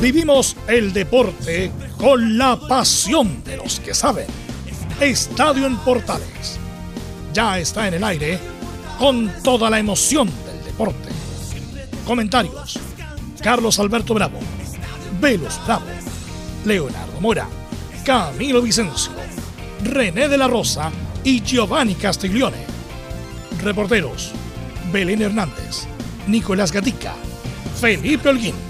Vivimos el deporte con la pasión de los que saben. Estadio en Portales. Ya está en el aire con toda la emoción del deporte. Comentarios. Carlos Alberto Bravo. Velos Bravo. Leonardo Mora. Camilo Vicencio. René de la Rosa y Giovanni Castiglione. Reporteros. Belén Hernández. Nicolás Gatica. Felipe Holguín.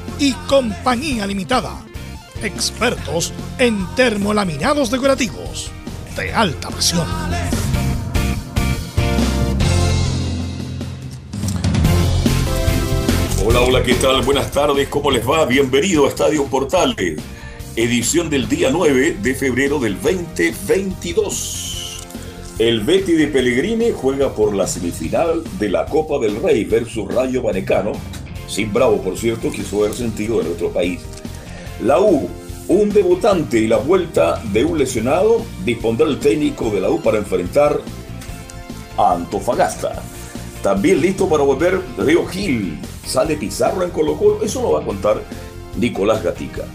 y Compañía Limitada. Expertos en termolaminados decorativos de alta presión. Hola, hola, ¿qué tal? Buenas tardes, ¿cómo les va? Bienvenido a Estadio Portales, edición del día 9 de febrero del 2022. El Betty de Pellegrini juega por la semifinal de la Copa del Rey versus Rayo Vanecano sin Bravo, por cierto, quiso haber sentido en otro país. La U, un debutante y la vuelta de un lesionado, dispondrá el técnico de la U para enfrentar a Antofagasta. También listo para volver Río Gil. Sale Pizarro en Colo Colo. Eso lo va a contar Nicolás Gatica.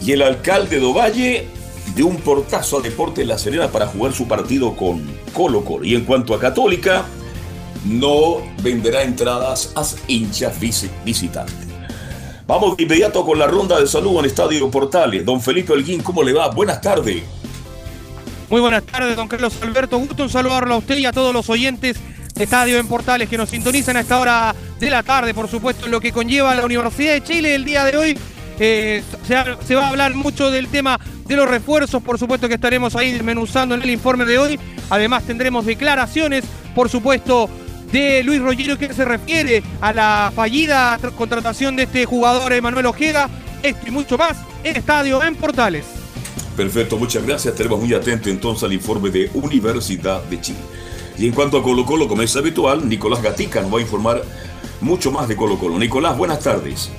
Y el alcalde de Ovalle de un portazo a Deportes La Serena para jugar su partido con Colo Colo. Y en cuanto a Católica, no venderá entradas a hinchas visitantes. Vamos de inmediato con la ronda de salud en Estadio Portales. Don Felipe Holguín, ¿cómo le va? Buenas tardes. Muy buenas tardes, don Carlos Alberto. Gusto en saludarlo a usted y a todos los oyentes de Estadio en Portales que nos sintonizan a esta hora de la tarde, por supuesto, lo que conlleva la Universidad de Chile el día de hoy. Eh, se, se, va a hablar mucho del tema de los refuerzos, por supuesto que estaremos ahí desmenuzando en el informe de hoy. Además tendremos declaraciones, por supuesto, de Luis Rollero que se refiere a la fallida contratación de este jugador Emanuel Ojeda. Esto y mucho más en Estadio en Portales. Perfecto, muchas gracias. Tenemos muy atento entonces al informe de Universidad de Chile. Y en cuanto a Colo Colo, como es habitual, Nicolás Gatica nos va a informar mucho más de Colo Colo. Nicolás, buenas tardes.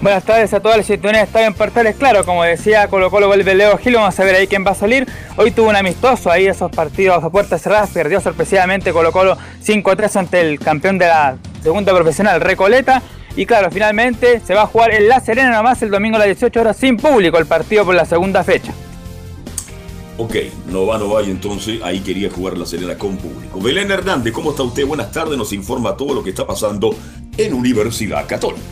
Buenas tardes a todas las situaciones Estadio en Portales. Claro, como decía Colo Colo vuelve Leo Gil, vamos a ver ahí quién va a salir. Hoy tuvo un amistoso ahí, esos partidos a puertas cerradas, perdió sorpresivamente Colo Colo 5-3 ante el campeón de la segunda profesional, Recoleta. Y claro, finalmente se va a jugar en La Serena nomás el domingo a las 18 horas sin público el partido por la segunda fecha. Ok, no va, no vaya entonces, ahí quería jugar La Serena con público. Belén Hernández, ¿cómo está usted? Buenas tardes, nos informa todo lo que está pasando en Universidad Católica.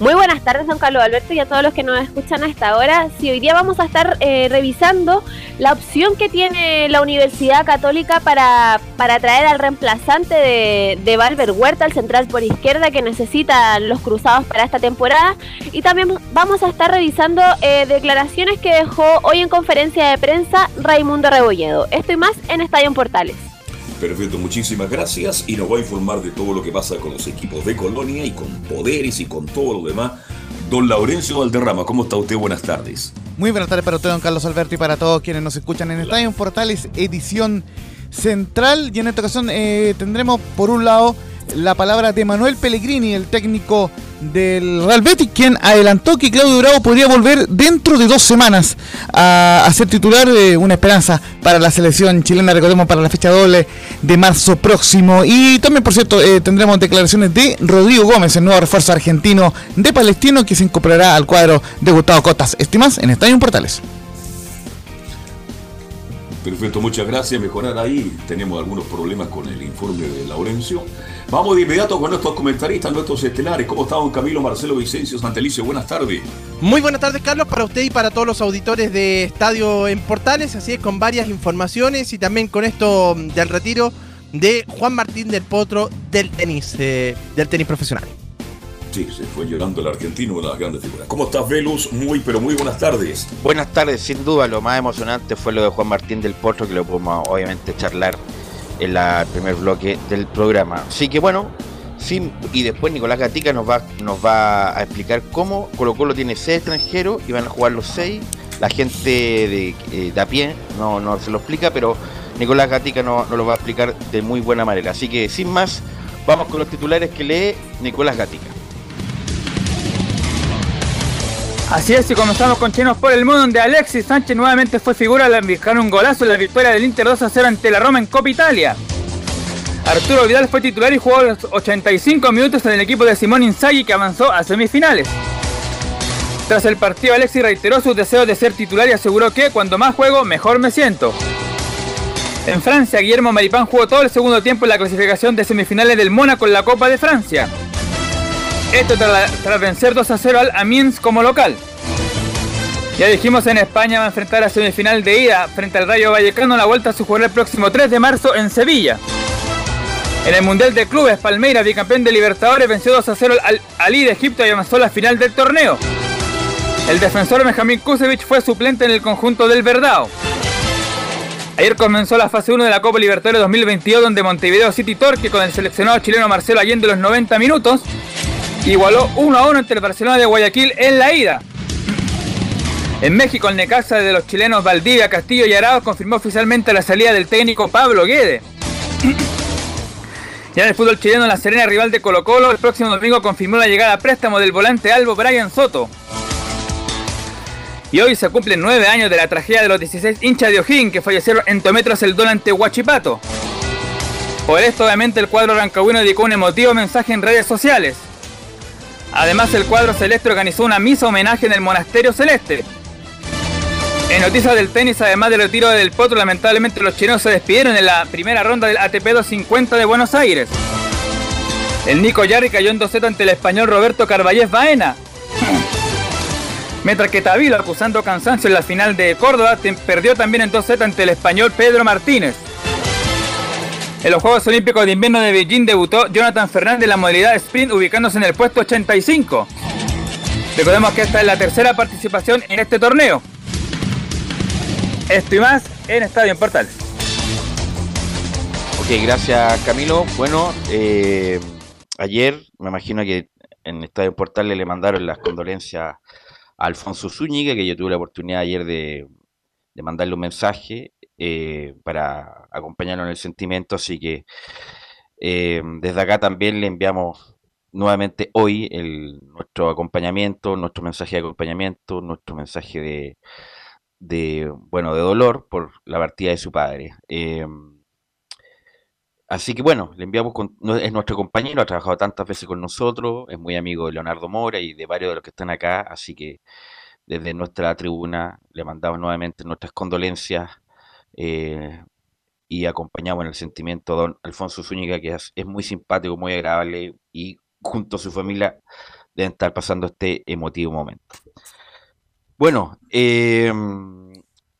Muy buenas tardes, don Carlos Alberto, y a todos los que nos escuchan hasta ahora. Si hoy día vamos a estar eh, revisando la opción que tiene la Universidad Católica para, para traer al reemplazante de, de Valver Huerta, el central por izquierda, que necesita los cruzados para esta temporada. Y también vamos a estar revisando eh, declaraciones que dejó hoy en conferencia de prensa Raimundo Rebolledo. Esto y más en Estadio Portales. Perfecto, muchísimas gracias y nos va a informar de todo lo que pasa con los equipos de Colonia y con poderes y con todo lo demás. Don Laurencio Valderrama, ¿cómo está usted? Buenas tardes. Muy buenas tardes para usted, don Carlos Alberto, y para todos quienes nos escuchan en Estadio Portales, edición central. Y en esta ocasión eh, tendremos, por un lado, la palabra de Manuel Pellegrini, el técnico del Real Betis, quien adelantó que Claudio Bravo podría volver dentro de dos semanas a, ser titular, eh, una esperanza para la selección chilena, recordemos, para la fecha doble de marzo próximo. Y también, por cierto, eh, tendremos declaraciones de Rodrigo Gómez, el nuevo refuerzo argentino de Palestino, que se incorporará al cuadro de Gustavo Cotas. Estimas en Estadio Portales. Perfecto, muchas gracias. Mejorar ahí. Tenemos algunos problemas con el informe de Laurencio. Vamos de inmediato con nuestros comentaristas, nuestros estelares. ¿Cómo están Camilo, Marcelo, Vicencio, Santelicio? Buenas tardes. Muy buenas tardes, Carlos, para usted y para todos los auditores de Estadio en Portales. Así es, con varias informaciones y también con esto del retiro de Juan Martín del Potro del tenis, eh, del tenis profesional. Sí, se fue llorando el argentino, una de las grandes figuras. ¿Cómo estás, Velus? Muy, pero muy buenas tardes. Buenas tardes, sin duda, lo más emocionante fue lo de Juan Martín del Potro, que lo podemos obviamente charlar en la, el primer bloque del programa. Así que bueno, sin, y después Nicolás Gatica nos va, nos va a explicar cómo Colo Colo tiene seis extranjeros y van a jugar los seis. La gente de, eh, de a pie no, no se lo explica, pero Nicolás Gatica nos no lo va a explicar de muy buena manera. Así que sin más, vamos con los titulares que lee Nicolás Gatica. Así es, y comenzamos con Chinos por el mundo, donde Alexis Sánchez nuevamente fue figura al buscar un golazo en la victoria del Inter 2 a 0 ante la Roma en Copa Italia. Arturo Vidal fue titular y jugó los 85 minutos en el equipo de Simón Inzaghi que avanzó a semifinales. Tras el partido, Alexis reiteró sus deseos de ser titular y aseguró que cuando más juego, mejor me siento. En Francia, Guillermo Maripán jugó todo el segundo tiempo en la clasificación de semifinales del Mónaco en la Copa de Francia. Esto tras, vencer 2 a 0 al Amiens como local. Ya dijimos en España va a enfrentar a semifinal de ida frente al Rayo Vallecano la vuelta a su jugar el próximo 3 de marzo en Sevilla. En el Mundial de Clubes, Palmeiras, bicampeón de Libertadores, venció 2 a 0 al Ali de Egipto y avanzó a la final del torneo. El defensor Benjamín Kusevich fue suplente en el conjunto del Verdao. Ayer comenzó la fase 1 de la Copa Libertadores 2022 donde Montevideo City Torque con el seleccionado chileno Marcelo Allende los 90 minutos igualó 1 a 1 entre el Barcelona de Guayaquil en la ida. En México, el Necaxa de los chilenos Valdivia, Castillo y Arauz confirmó oficialmente la salida del técnico Pablo Guede. Ya en el fútbol chileno, la Serena, rival de Colo Colo, el próximo domingo confirmó la llegada a préstamo del volante Albo Brian Soto. Y hoy se cumplen nueve años de la tragedia de los 16 hinchas de O'Higgins que fallecieron en Tometros el Don ante Huachipato. Por esto, obviamente, el cuadro rancagüino dedicó un emotivo mensaje en redes sociales. Además, el cuadro celeste organizó una misa homenaje en el Monasterio Celeste. En noticias del tenis, además del retiro del potro, lamentablemente los chilenos se despidieron en la primera ronda del ATP 250 de Buenos Aires. El Nico Yarri cayó en 2 sets ante el español Roberto Carballés Baena. Mientras que Tavilo, acusando cansancio en la final de Córdoba, perdió también en 2 sets ante el español Pedro Martínez. En los Juegos Olímpicos de Invierno de Beijing debutó Jonathan Fernández en la modalidad sprint ubicándose en el puesto 85. Recordemos que esta es la tercera participación en este torneo. Esto y más en Estadio en Portal. Ok, gracias Camilo. Bueno, eh, ayer me imagino que en Estadio Portales le mandaron las condolencias a Alfonso Zúñiga, que yo tuve la oportunidad ayer de mandarle un mensaje eh, para acompañarlo en el sentimiento, así que eh, desde acá también le enviamos nuevamente hoy nuestro acompañamiento, nuestro mensaje de acompañamiento, nuestro mensaje de, de bueno de dolor por la partida de su padre. Eh, Así que bueno, le enviamos con, es nuestro compañero, ha trabajado tantas veces con nosotros, es muy amigo de Leonardo Mora y de varios de los que están acá, así que desde nuestra tribuna le mandamos nuevamente nuestras condolencias eh, y acompañamos en el sentimiento don Alfonso Zúñiga, que es, es muy simpático, muy agradable y junto a su familia deben estar pasando este emotivo momento. Bueno, em,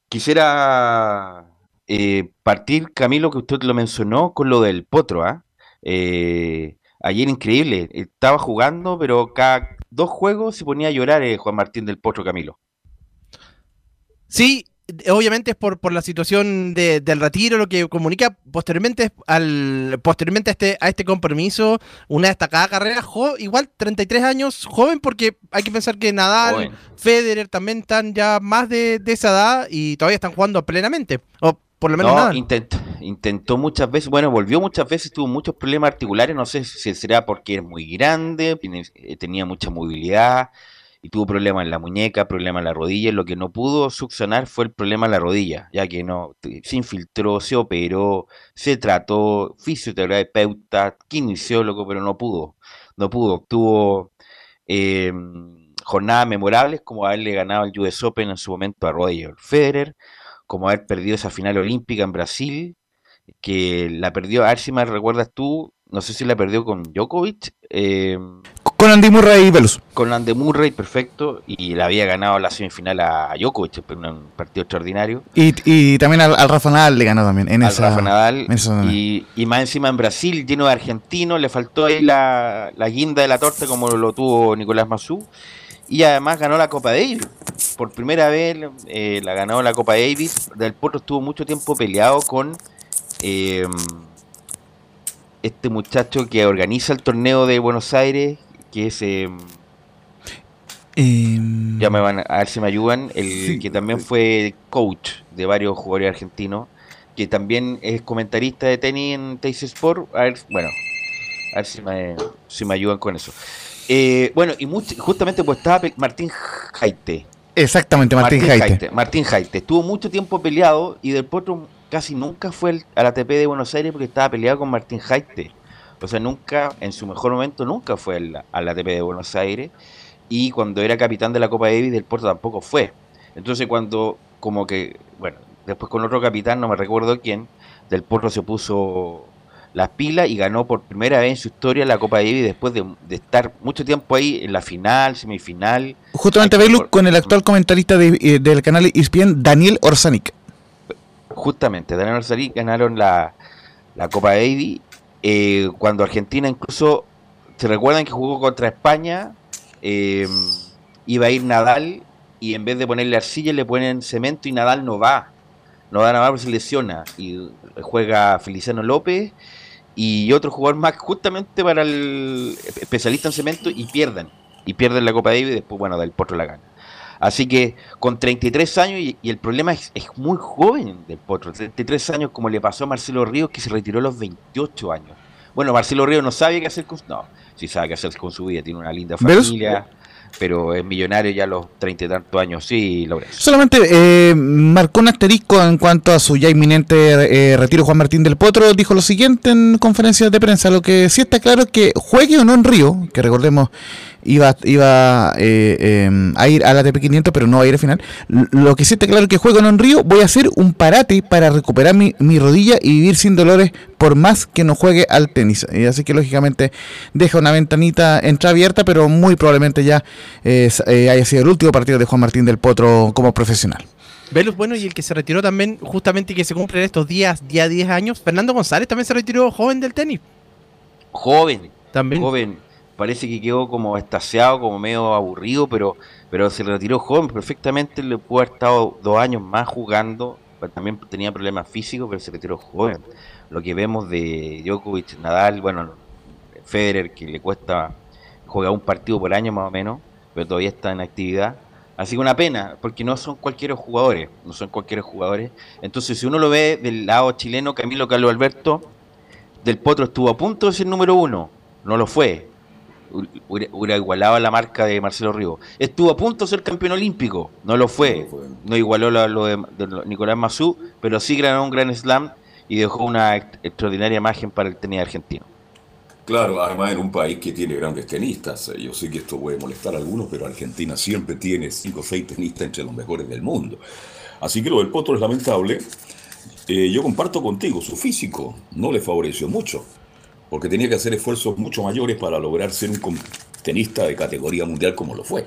quisiera eh, partir, Camilo, que usted lo mencionó con lo del potro, ¿ah? Eh, ayer increíble, estaba jugando, pero cada dos juegos se ponía a llorar eh, Juan Martín del Potro Camilo. Sí, obviamente es por, por la situación de- del retiro, lo que comunica posteriormente al posteriormente a este, a este compromiso, una destacada carrera, jo- igual 33 años, joven, porque hay que pensar que Nadal. Federer también están ya más de, de esa edad y todavía están jugando plenamente, o por lo menos No, Nadal. intentó, intentó muchas veces, bueno, volvió muchas veces, tuvo muchos problemas articulares, no sé si será porque es muy grande, eh, tenía mucha movilidad y tuvo problemas en la muñeca, problemas en la rodilla, lo que no pudo succionar fue el problema en la rodilla, ya que no, se infiltró, se operó, se trató, fisioterapeuta, kinesiólogo, pero no pudo, no pudo, tuvo eh, jornadas memorables como haberle ganado el US Open en su momento a Roger Federer, como haber perdido esa final olímpica en Brasil, que la perdió, a ver si me recuerdas tú, no sé si la perdió con Djokovic, eh, Con Andy Murray y Velus. con Andy Murray, perfecto, y la había ganado la semifinal a Djokovic, un partido extraordinario, Y, y también al, al Rafa Nadal le ganó también. En al esa, Rafa Nadal, en esa zona. y, y más encima en Brasil, lleno de argentinos, le faltó ahí la, la guinda de la torta como lo tuvo Nicolás Massú, y además ganó la Copa Davis. Por primera vez eh, la ganó la Copa Davis. Del Potro estuvo mucho tiempo peleado con eh, este muchacho que organiza el torneo de Buenos Aires, que es... Eh, ya me van a ver si me ayudan, el que también fue coach de varios jugadores argentinos, que también es comentarista de tenis en Teis Sport. A ver, bueno, a ver si me, si me ayudan con eso. Eh, bueno, y justamente pues estaba Martín Jaite. Exactamente, Martín, Jaite. Martín Jaite. Estuvo mucho tiempo peleado y del Potro casi nunca fue al ATP de Buenos Aires porque estaba peleado con Martín Jaite. O sea, nunca, en su mejor momento, nunca fue al, al ATP de Buenos Aires y cuando era capitán de la Copa Davis del Porto tampoco fue. Entonces cuando como que, bueno, después con otro capitán, no me recuerdo quién, del Porto se puso las pilas y ganó por primera vez en su historia la Copa Davis después de, estar mucho tiempo ahí en la final, semifinal. Justamente Belu con el actual comentarista eh, del canal ESPN, Daniel Orsanic. Justamente, Daniel Orsanic ganaron la, la Copa Davis eh, cuando Argentina incluso, ¿se recuerdan que jugó contra España? eh, iba a ir Nadal y en vez de ponerle arcilla le ponen cemento y Nadal no va. No va a Nadal porque se lesiona y juega Feliciano López y otro jugador más justamente para el especialista en cemento y pierden. Y pierden la Copa Davis y después, bueno, del Potro la gana. Así que con 33 años, y, el problema es, es, muy joven del Potro, 33 años como le pasó a Marcelo Ríos que se retiró a los 28 años. Bueno, Marcelo Ríos no sabe qué hacer con... No, si sabe qué hacer con su vida, tiene una linda familia, pero es millonario ya a los treinta y tantos años, sí. Solamente eh, marcó un asterisco en cuanto a su ya inminente eh, retiro Juan Martín del Potro, dijo lo siguiente en conferencias de prensa, lo que sí está claro es que juegue o no en Río, que recordemos iba, iba eh, em, a ir a la TP500, pero no va a ir al final. Lo que sí está claro es que juego en Río, voy a hacer un parate para recuperar mi, mi, rodilla y vivir sin dolores por más que no juegue al tenis. Y así que lógicamente deja una ventanita entreabierta, pero muy probablemente ya eh, haya sido el último partido de Juan Martín del Potro como profesional. Velus, bueno, y el que se retiró también, justamente que se cumplen estos días, día 10 años, Fernando González también se retiró joven del tenis. Joven. También. Joven parece que quedó como estaseado, como medio aburrido, pero, pero se retiró joven, perfectamente le pudo haber estado dos años más jugando, también tenía problemas físicos, pero se retiró joven. Lo que vemos de Djokovic, Nadal, bueno, Federer, que le cuesta jugar un partido por año más o menos, pero todavía está en actividad. Así que una pena, porque no son cualquiera jugadores, no son cualquiera jugadores. Entonces, si uno lo ve del lado chileno, Camilo Carlos Alberto, del Potro estuvo a punto de ser número uno, no lo fue, hubiera, igualado la marca de Marcelo Río. Estuvo a punto de ser campeón olímpico, no lo fue. No, igualó lo, de, Nicolás Mazú, pero sí ganó un gran slam y dejó una extraordinaria imagen para el tenis argentino. Claro, además en un país que tiene grandes tenistas. Eh, yo sé que esto puede molestar a algunos, pero Argentina siempre tiene cinco o seis tenistas entre los mejores del mundo. Así que lo del Potro es lamentable. Eh, yo comparto contigo, su físico no le favoreció mucho porque tenía que hacer esfuerzos mucho mayores para lograr ser un tenista de categoría mundial como lo fue.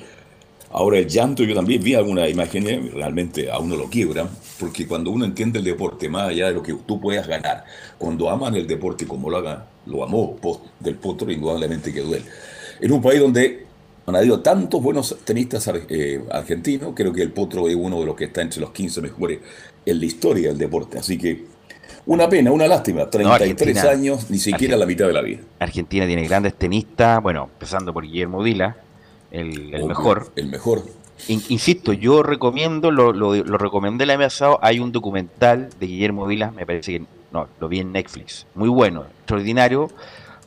Ahora el llanto, yo también vi algunas imágenes, realmente a uno lo quiebra, porque cuando uno entiende el deporte, más allá de lo que tú puedas ganar, cuando aman el deporte como lo haga, lo amó del potro, indudablemente que duele. En un país donde han habido tantos buenos tenistas eh, argentinos, creo que el potro es uno de los que está entre los 15 mejores en la historia del deporte, así que una pena, una lástima. 33 años, ni siquiera la mitad de la vida. Argentina tiene grandes tenistas, bueno, empezando por Guillermo Vila, el, mejor. El mejor. insisto, yo recomiendo, lo, lo, recomendé el año pasado, hay un documental de Guillermo Vila, me parece que, no, lo vi en Netflix, muy bueno, extraordinario,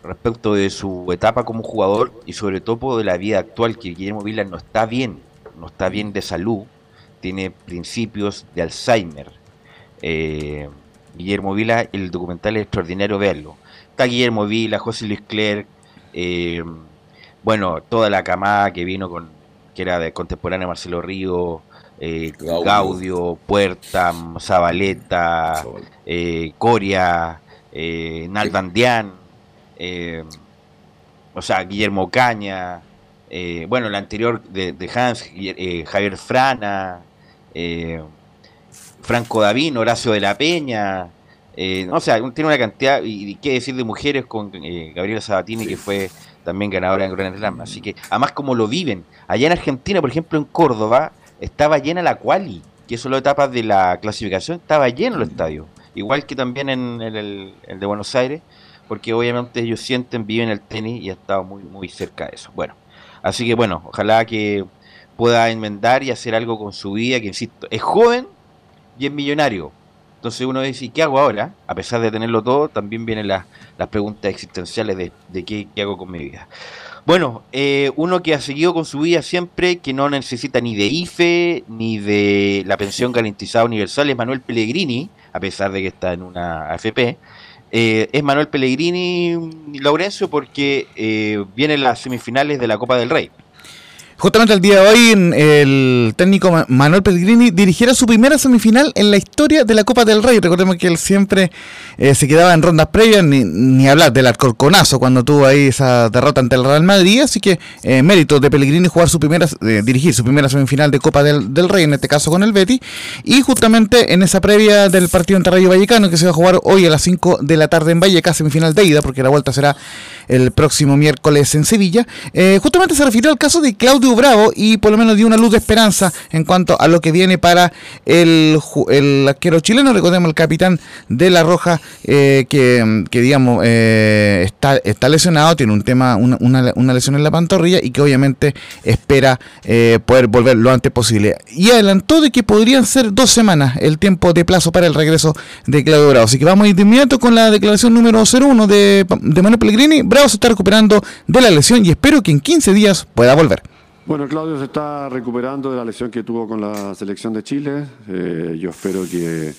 respecto de su etapa como jugador y sobre todo de la vida actual, que Guillermo Vila no está bien, no está bien de salud, tiene principios de Alzheimer. Eh, Guillermo Vila, el documental es extraordinario verlo. Está Guillermo Vila, José Luis Clerc, eh, bueno, toda la camada que vino con, que era de contemporánea Marcelo Río, eh, Gaudio. Puerta, Zabaleta, eh, Coria, eh, Nalbandián, eh, o sea, Guillermo Caña, bueno, el anterior de, de Hans, Javier Frana, Franco Davín, Horacio de la Peña, eh, o sea, tiene una cantidad, y, qué decir de mujeres con eh, Gabriela Sabatini, que fue también ganadora en Gran Slam. Así que, además, como lo viven, allá en Argentina, por ejemplo, en Córdoba, estaba llena la quali, que son las etapas de la clasificación, estaba lleno el estadio, igual que también en, el, de Buenos Aires, porque obviamente ellos sienten, viven el tenis y ha estado muy, muy cerca de eso. Bueno, así que bueno, ojalá que pueda enmendar y hacer algo con su vida, que insisto, es joven y es millonario. Entonces uno dice, ¿y qué hago ahora? A pesar de tenerlo todo, también vienen las, las preguntas existenciales de, de qué, qué, hago con mi vida. Bueno, eh, uno que ha seguido con su vida siempre, que no necesita ni de IFE, ni de la pensión garantizada universal, es Manuel Pellegrini, a pesar de que está en una AFP. Eh, es Manuel Pellegrini Laurencio porque eh, vienen las semifinales de la Copa del Rey. Justamente el día de hoy, el técnico Manuel Pellegrini dirigiera su primera semifinal en la historia de la Copa del Rey. Recordemos que él siempre eh, se quedaba en rondas previas, ni, hablar del Alcorconazo cuando tuvo ahí esa derrota ante el Real Madrid. Así que eh, mérito de Pellegrini jugar su primera, eh, dirigir su primera semifinal de Copa del, del, Rey, en este caso con el Betty. Y justamente en esa previa del partido entre Rayo Vallecano, que se va a jugar hoy a las 5 de la tarde en Vallecas, semifinal de ida, porque la vuelta será el próximo miércoles en Sevilla. Eh, justamente se refirió al caso de Claudio Bravo y por lo menos dio una luz de esperanza en cuanto a lo que viene para el, el arquero chileno. Recordemos el capitán de La Roja eh, que, que, digamos eh, está, está lesionado, tiene un tema, una, una, lesión en la pantorrilla y que obviamente espera eh, poder volver lo antes posible. Y adelantó de que podrían ser dos semanas el tiempo de plazo para el regreso de Claudio Bravo. Así que vamos a ir de inmediato con la declaración número 01 de, de Manuel Pellegrini. Bravo se está recuperando de la lesión y espero que en 15 días pueda volver. Bueno, Claudio se está recuperando de la lesión que tuvo con la selección de Chile. Eh, yo espero que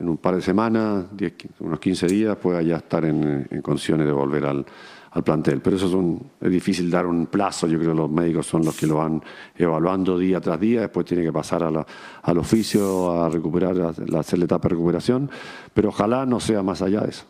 en un par de semanas, 10, unos 15 días, pueda ya estar en, en condiciones de volver al, al, plantel. Pero eso es, un, es difícil dar un plazo. Yo creo que los médicos son los que lo van evaluando día tras día. Después tiene que pasar a la, al oficio a recuperar, a hacer la etapa de recuperación. Pero ojalá no sea más allá de eso.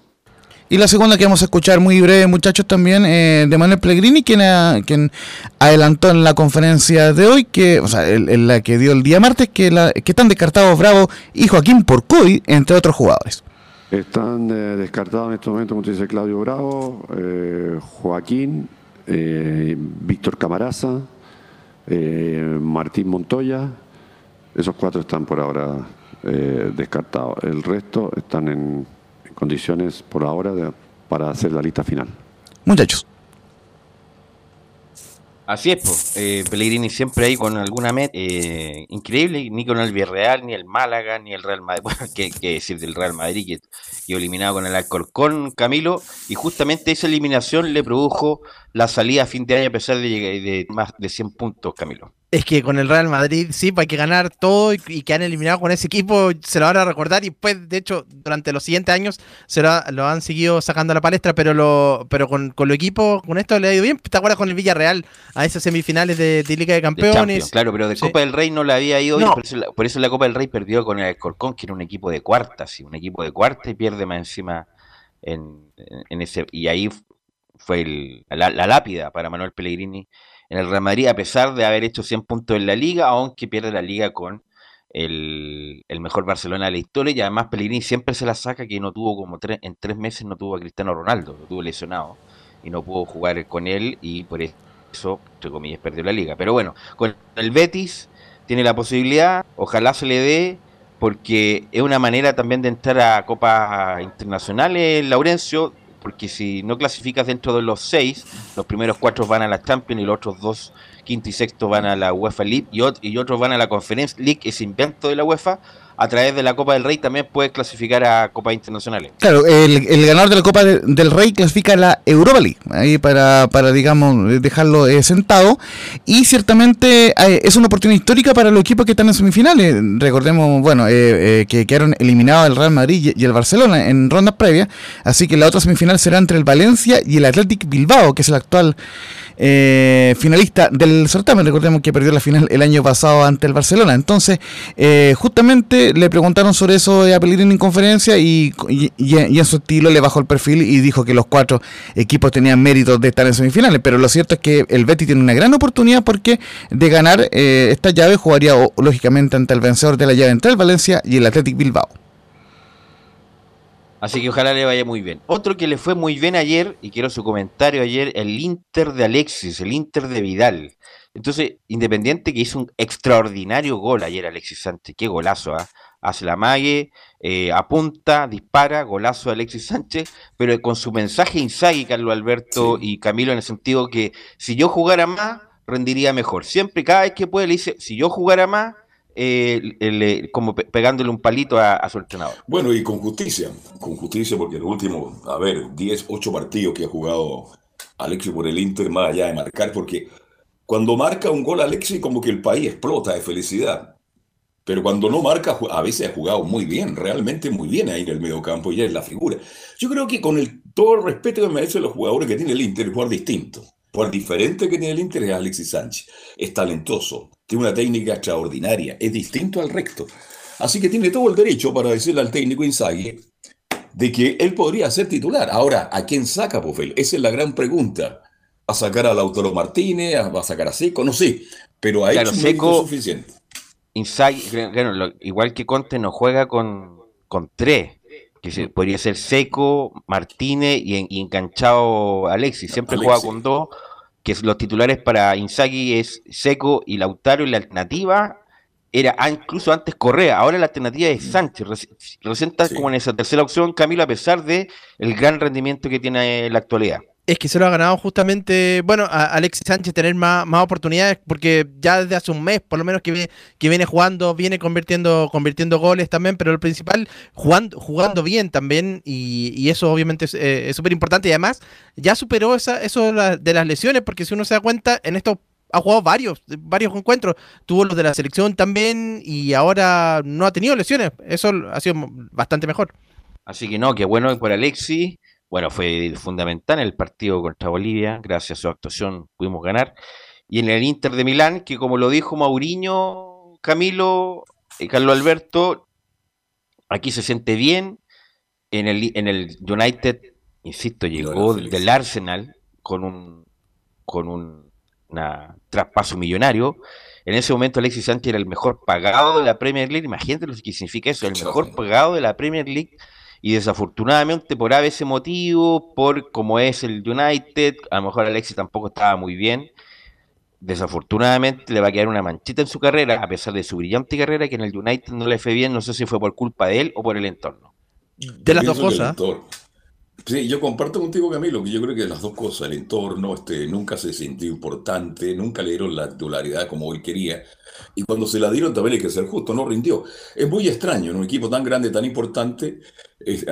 Y la segunda que vamos a escuchar muy breve, muchachos, también eh, de Manuel Pellegrini, quien, a, quien adelantó en la conferencia de hoy, que, o sea, en, en la que dio el día martes, que, están descartados Bravo y Joaquín por COVID, entre otros jugadores. Están eh, descartados en este momento, como te dice Claudio Bravo, eh, Joaquín, eh, Víctor Camaraza, eh, Martín Montoya. Esos cuatro están por ahora eh, descartados. El resto están en condiciones por ahora de, para hacer la lista final. Muchachos. Así es, pues, eh, Pellegrini siempre ahí con alguna meta eh, increíble, ni con el Villarreal, ni el Málaga, ni el Real Madrid, bueno, qué, qué decir del Real Madrid, que eliminado con el Alcorcón, Camilo, y justamente esa eliminación le produjo la salida a fin de año a pesar de, de más de 100 puntos, Camilo. Es que con el Real Madrid sí, pues hay que ganar todo y, y, que han eliminado con ese equipo, se lo van a recordar y pues de hecho durante los siguientes años se lo, lo han seguido sacando a la palestra, pero lo pero con, con el equipo, con esto le ha ido bien. ¿Te acuerdas con el Villarreal a esas semifinales de, de Liga de Campeones? De claro, pero de sí. Copa del Rey no le había ido no. por, eso la, por eso la Copa del Rey perdió con el Corcón, que era un equipo de cuarta, sí, un equipo de cuarta y pierde más encima en, en ese y ahí fue el, la, la lápida para Manuel Pellegrini en el Real Madrid, a pesar de haber hecho 100 puntos en la liga, aunque pierde la liga con el, mejor Barcelona de la historia. Y además Pellegrini siempre se la saca que no tuvo como tres, en tres meses no tuvo a Cristiano Ronaldo, lo tuvo lesionado y no pudo jugar con él y por eso, entre comillas, perdió la liga. Pero bueno, con el Betis tiene la posibilidad, ojalá se le dé, porque es una manera también de entrar a copas internacionales, Laurencio, porque si no clasificas dentro de los seis, los primeros cuatro van a la Champions y los otros dos, quinto y sexto, van a la UEFA League y, ot y otros van a la Conference League, ese invento de la UEFA. A través de la Copa del Rey también puedes clasificar a Copas Internacionales. Claro, el, el ganador de la Copa de, del Rey clasifica a la Europa League, ahí para, para digamos, dejarlo eh, sentado. Y ciertamente eh, es una oportunidad histórica para los equipos que están en semifinales. Recordemos, bueno, eh, que quedaron eliminados el Real Madrid y el Barcelona en rondas previas. Así que la otra semifinal será entre el Valencia y el Athletic Bilbao, que es el actual eh, finalista del certamen. Recordemos que perdió la final el año pasado ante el Barcelona. Entonces, eh, justamente le preguntaron sobre eso a Pellegrini en conferencia y, en su estilo le bajó el perfil y dijo que los cuatro equipos tenían méritos de estar en semifinales. Pero lo cierto es que el Betty tiene una gran oportunidad porque de ganar eh, esta llave jugaría lógicamente ante el vencedor de la llave entre el Valencia y el Athletic Bilbao. Así que ojalá le vaya muy bien. Otro que le fue muy bien ayer, y quiero su comentario ayer, el Inter de Alexis, el Inter de Vidal. Entonces, Independiente que hizo un extraordinario gol ayer Alexis Sánchez, qué golazo, ¿eh? hace la mague, eh, apunta, dispara, golazo de Alexis Sánchez, pero con su mensaje Inzaghi, Carlos Alberto y Camilo, en el sentido que si yo jugara más, rendiría mejor. Siempre, cada vez que puede, le dice, si yo jugara más, eh, como pegándole un palito a, su entrenador. Bueno, y con justicia, con justicia, porque los últimos, a ver, 10, 8 partidos que ha jugado Alexis por el Inter, más allá de marcar, porque cuando marca un gol Alexis, como que el país explota de felicidad. Pero cuando no marca, a veces ha jugado muy bien, realmente muy bien ahí en el medio campo, ya es la figura. Yo creo que con el, todo el respeto que merecen los jugadores que tiene el Inter, jugar distinto. Por diferente que tiene el Inter es Alexis Sánchez. Es talentoso, tiene una técnica extraordinaria, es distinto al recto. Así que tiene todo el derecho para decirle al técnico Inzaghi de que él podría ser titular. Ahora, ¿a quién saca Pofel? Esa es la gran pregunta. ¿Va a sacar a Lautaro Martínez? ¿Va a sacar a Seco? No sé. Pero a claro, Seco, suficiente. igual que Conte, no juega con, con tres. Que podría ser Seco, Martínez y, enganchado Alexis. Siempre juega con dos. Que los titulares para Inzaghi es Seco y Lautaro. Y la alternativa era ah, incluso antes Correa, ahora la alternativa es Sánchez. Recién está como en esa tercera opción, Camilo, a pesar de el gran rendimiento que tiene en la actualidad. Es que se lo ha ganado justamente, bueno, a Alexis Sánchez tener más, más oportunidades, porque ya desde hace un mes, por lo menos, que, que viene jugando, viene convirtiendo, convirtiendo goles también, pero el principal, jugando, jugando bien también, y, eso obviamente es súper importante, y además ya superó esa, eso de las lesiones, porque si uno se da cuenta, en estos ha jugado varios, varios encuentros. Tuvo los de la selección también y ahora no ha tenido lesiones. Eso ha sido bastante mejor. Así que no, qué bueno por Alexi. Bueno, fue fundamental en el partido contra Bolivia. Gracias a su actuación pudimos ganar. Y en el Inter de Milán, que como lo dijo Mauriño, Camilo, y eh, Carlos Alberto, aquí se siente bien. En el, en el United, insisto, llegó del Arsenal con un, con un traspaso millonario. En ese momento Alexis Sánchez era el mejor pagado de la Premier League. Imagínate lo que significa eso, el mejor pagado de la Premier League. Y desafortunadamente por ese motivo, por como es el United, a lo mejor Alexis tampoco estaba muy bien. Desafortunadamente le va a quedar una manchita en su carrera, a pesar de su brillante carrera, que en el United no le fue bien. No sé si fue por culpa de él o por el entorno. De las dos cosas. Sí, yo comparto contigo, Camilo, que yo creo que las dos cosas, el entorno, este, nunca se sintió importante, nunca le dieron la titularidad como él quería, y cuando se la dieron también hay que ser justo, no rindió. Es muy extraño, en un equipo tan grande, tan importante,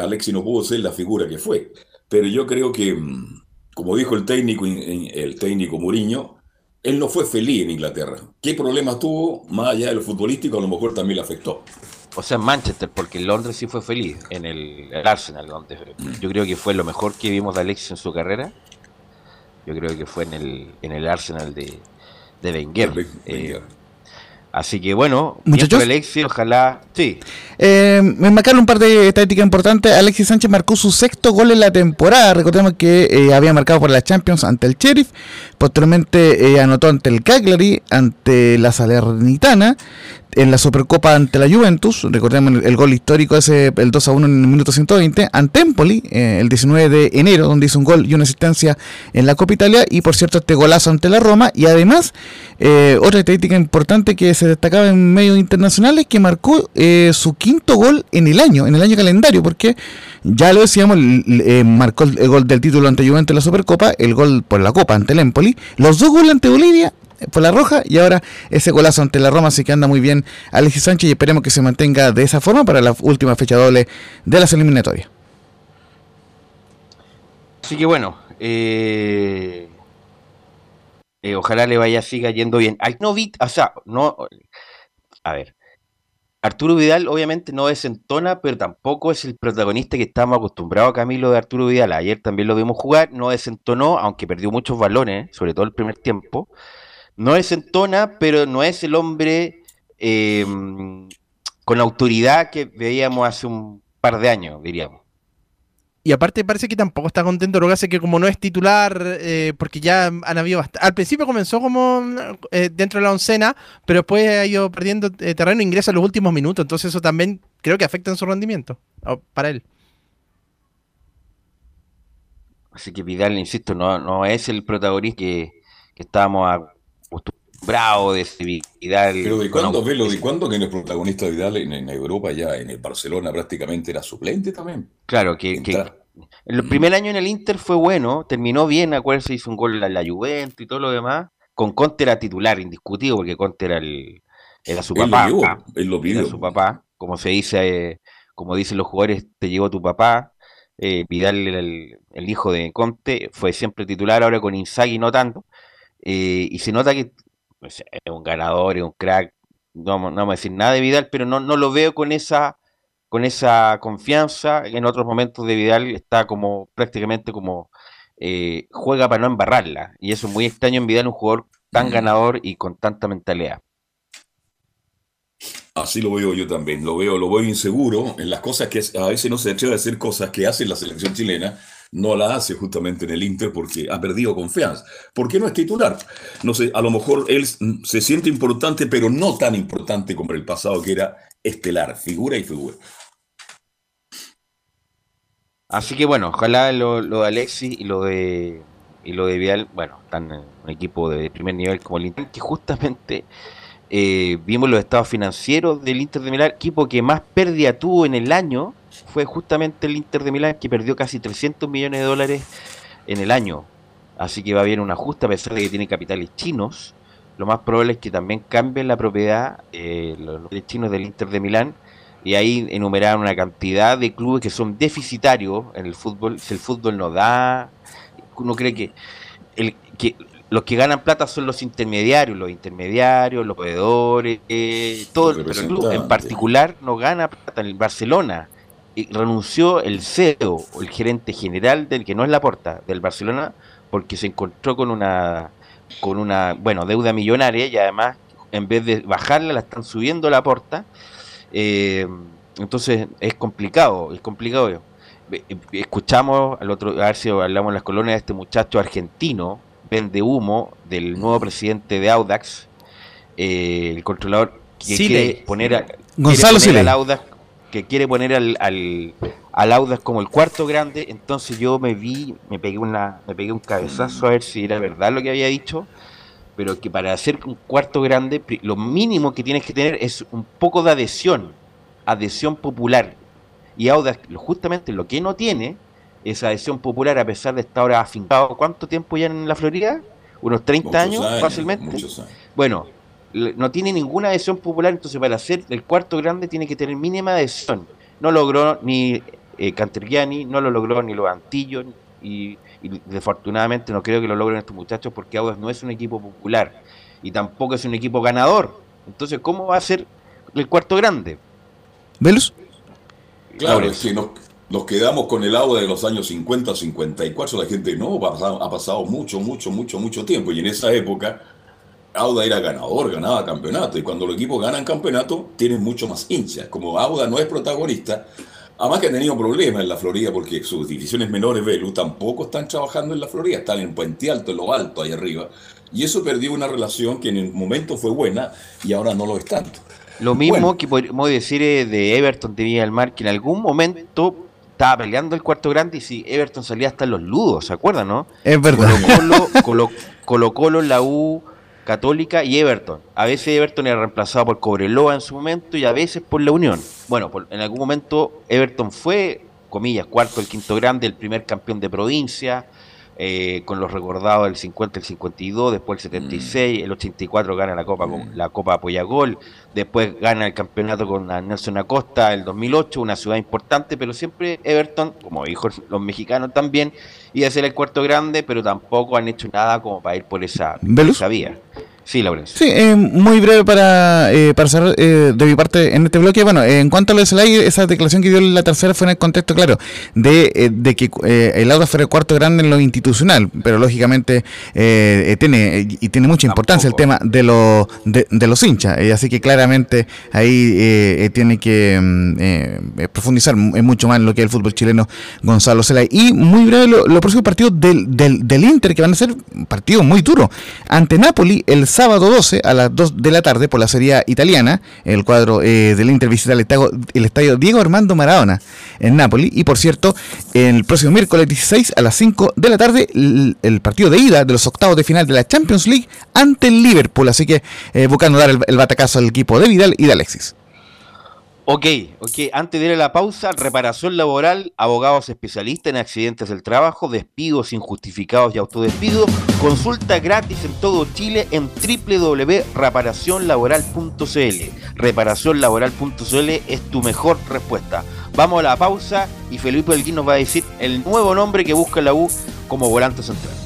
Alexi no pudo ser la figura que fue, pero yo creo que, mm, como dijo el técnico, el técnico Muriño, él no fue feliz en Inglaterra. ¿Qué problemas tuvo? Más allá de lo futbolístico, a lo mejor también le afectó o sea, en Manchester, porque en Londres sí fue feliz, en el, Arsenal, donde yo creo que fue lo mejor que vimos de Alexis en su carrera. Yo creo que fue en el, en el Arsenal de, de Wenger. Eh, así que bueno, muchachos, Alexis, ojalá. Sí. Eh, me marcaron un par de estadísticas importantes. Alexis Sánchez marcó su sexto gol en la temporada. Recordemos que eh, había marcado por la Champions ante el Sheriff. Posteriormente eh, anotó ante el Cagliari, ante la Salernitana en la Supercopa ante la Juventus, recordemos el, gol histórico ese, el 2 a 1 en el minuto 120, ante Empoli, eh, el 19 de enero, donde hizo un gol y una asistencia en la Copa Italia, y por cierto este golazo ante la Roma, y además eh, otra estadística importante que se destacaba en medios internacionales, que marcó eh, su quinto gol en el año, en el año calendario, porque ya lo decíamos, marcó el, gol del título ante Juventus en la Supercopa, el gol por la Copa ante el Empoli, los dos goles ante Bolivia por la roja y ahora ese golazo ante la Roma, así que anda muy bien Alexis Sánchez y esperemos que se mantenga de esa forma para la última fecha doble de las eliminatorias. Así que bueno, eh, eh, ojalá le vaya, siga yendo bien. A ver, Arturo Vidal obviamente no desentona, pero tampoco es el protagonista que estamos acostumbrados a Camilo de Arturo Vidal. Ayer también lo vimos jugar, no desentonó, aunque perdió muchos balones, sobre todo el primer tiempo no desentona, pero no es el hombre em, con autoridad que veíamos hace un par de años, diríamos. Y aparte parece que tampoco está contento, lo que hace que como no es titular, eh, porque ya han habido Al principio comenzó como eh, dentro de la oncena, pero después ha ido perdiendo eh, terreno, ingresa en los últimos minutos, entonces eso también creo que afecta en su rendimiento, para él. Así que Vidal, insisto, no, no es el protagonista que, que estábamos bravo de ese Vidal. Pero de cuándo, Velo, de cuándo que no es protagonista Vidal en, Europa ya, en el Barcelona prácticamente era suplente también. Claro, que, el primer año en el Inter fue bueno, terminó bien, acuérdense, hizo un gol en la Juventus y todo lo demás. Con Conte era titular, indiscutido, porque Conte era, el, era su papá. Él lo, pidió, Era su papá. Como se dice, eh, como dicen los jugadores, te llegó tu papá. Eh, Vidal, el, el, hijo de Conte, fue siempre titular, ahora con Inzaghi no tanto. Eh, y se nota que es un ganador, es un crack. No, no vamos a decir nada de Vidal, pero no, no lo veo con esa con esa confianza. En otros momentos de Vidal está como prácticamente como eh, juega para no embarrarla. Y eso es muy extraño en Vidal, un jugador tan ganador y con tanta mentalidad. Así lo veo yo también, lo veo, lo veo inseguro en las cosas que a veces no se atreve a hacer cosas que hace la selección chilena, no la hace justamente en el Inter porque ha perdido confianza. ¿Por qué no es titular? No sé, a lo mejor él se siente importante, pero no tan importante como el pasado que era estelar, figura y figura. Así que bueno, ojalá lo, de Alexis y lo de y lo de Vial, bueno, están en un equipo de primer nivel como el Inter, que justamente eh, vimos los estados financieros del Inter de Milán, equipo que más pérdida tuvo en el año fue justamente el Inter de Milán, que perdió casi 300 millones de dólares en el año. Así que va a haber un ajuste a pesar de que tiene capitales chinos. Lo más probable es que también cambien la propiedad eh, los, chinos del Inter de Milán y ahí enumeraron una cantidad de clubes que son deficitarios en el fútbol. Si el fútbol no da, uno cree que, el, que los que ganan plata son los intermediarios, los intermediarios, los proveedores, eh, todo, pero el club en particular no gana plata. En el Barcelona renunció el CEO, el gerente general del que no es la porta del Barcelona, porque se encontró con una con una bueno deuda millonaria y además en vez de bajarla la están subiendo la porta. Eh, entonces es complicado, es complicado. Escuchamos al otro, a ver si hablamos en las colonias de este muchacho argentino vende humo del nuevo presidente de Audax, eh, el controlador que quiere poner, a, Gonzalo al Audax, que quiere poner al, al, Audax como el cuarto grande, entonces yo me vi, me pegué una, me pegué un cabezazo a ver si era verdad lo que había dicho, pero que para hacer un cuarto grande, lo mínimo que tienes que tener es un poco de adhesión, adhesión popular. Y Audax, justamente lo que no tiene, esa adhesión popular, a pesar de estar ahora afincado, ¿cuánto tiempo ya en la Florida? ¿Unos 30 años, fácilmente? Bueno, no tiene ninguna adhesión popular, entonces para ser el cuarto grande tiene que tener mínima adhesión. No logró ni eh, Cantergiani, no lo logró ni los Antillos, y, desafortunadamente no creo que lo logren estos muchachos porque Audas no es un equipo popular y tampoco es un equipo ganador. Entonces, ¿cómo va a ser el cuarto grande? ¿Velus? Claro, es que no, nos quedamos con el agua de los años 50, 54, la gente no, ha pasado, mucho, mucho, mucho, mucho tiempo. Y en esa época, Auda era ganador, ganaba campeonato. Y cuando los equipos ganan campeonato, tienen mucho más hinchas. Como Auda no es protagonista, además que ha tenido problemas en la Florida porque sus divisiones menores, Velu, tampoco están trabajando en la Florida, están en Puente Alto, en lo alto, ahí arriba. Y eso perdió una relación que en el momento fue buena y ahora no lo es tanto. Lo mismo que podemos decir de Everton de Villa del Mar, que en algún momento estaba peleando el cuarto grande y si Everton salía hasta los ludos, ¿se acuerdan, no? Es verdad. Colo Colo, Colo, la U Católica y Everton. A veces Everton era reemplazado por Cobreloa en su momento y a veces por la Unión. Bueno, en algún momento Everton fue, comillas, cuarto, el quinto grande, el primer campeón de provincia eh, con los recordados del 50, el 52, después el 76, mm. el 84 gana la Copa mm. la Copa Apoyagol, después gana el campeonato con Nelson Acosta el 2008, una ciudad importante, pero siempre Everton, como dijo los mexicanos también, iba a ser el cuarto grande, pero tampoco han hecho nada como para ir por esa, por esa vía. Sí, Laurencio. Sí, eh, muy breve para, eh, para cerrar eh, de mi parte en este bloque. Bueno, en cuanto a lo de Celay, esa declaración que dio la tercera fue en el contexto, claro, de, de que el Auda fuera el cuarto grande en lo institucional, pero lógicamente tiene y tiene mucha importancia el tema de, lo, de, los hinchas. así que claramente ahí tiene que mm, profundizar mucho más en lo que es el fútbol chileno Gonzalo Celay. Y muy breve, los próximos partidos del, del, del Inter, que van a ser partidos muy duros. Ante Napoli, el sábado 12 a las 2 de la tarde por la Serie Italiana. El cuadro eh, del Inter visita el estadio, Diego Armando Maradona en Nápoles. Y por cierto, el próximo miércoles 16 a las 5 de la tarde, el, partido de ida de los octavos de final de la Champions League ante el Liverpool. Así que eh, buscando dar el batacazo al equipo de Vidal y de Alexis. Ok, ok. Antes de ir a la pausa, reparación laboral, abogados especialistas en accidentes del trabajo, despidos injustificados y autodespidos. Consulta gratis en todo Chile en www.reparacionlaboral.cl. Reparacionlaboral.cl es tu mejor respuesta. Vamos a la pausa y Felipe Elguín nos va a decir el nuevo nombre que busca la U como volante central.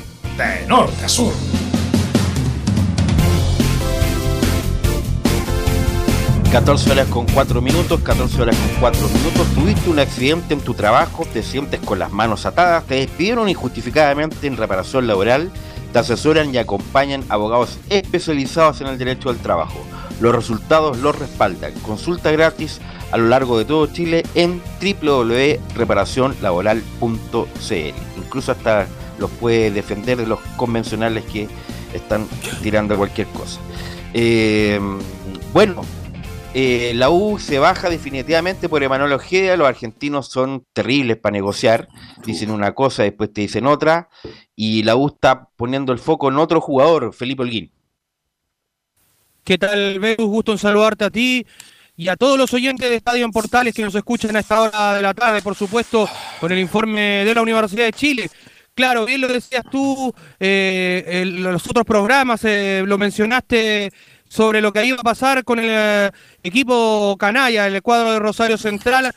de norte a sur. ...14 horas con 4 minutos, 14 horas con 4 minutos, tuviste un accidente en tu trabajo, te sientes con las manos atadas, te despidieron injustificadamente en reparación laboral, te asesoran y acompañan abogados especializados en el derecho del trabajo. Los resultados los respaldan. Consulta gratis a lo largo de todo Chile en www.reparacionlaboral.cl. Incluso hasta los puede defender de los convencionales que están tirando cualquier cosa. Eh, bueno, eh, la U se baja definitivamente por Emanuel Ojeda. Los argentinos son terribles para negociar. Dicen una cosa, después te dicen otra. Y la U está poniendo el foco en otro jugador, Felipe Holguín. ¿Qué tal, Beus? Gusto en saludarte a ti y a todos los oyentes de Estadio en Portales que nos escuchan a esta hora de la tarde, por supuesto, con el informe de la Universidad de Chile. Claro, bien lo decías tú, eh, en los otros programas eh, lo mencionaste sobre lo que iba a pasar con el eh, equipo canalla, el cuadro de Rosario Central,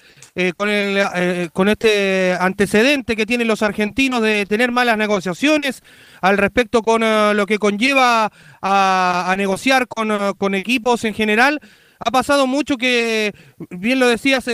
con, el, con este antecedente que tienen los argentinos de tener malas negociaciones al respecto con lo que conlleva a, negociar con, con, equipos en general. Ha pasado mucho que, bien lo decías,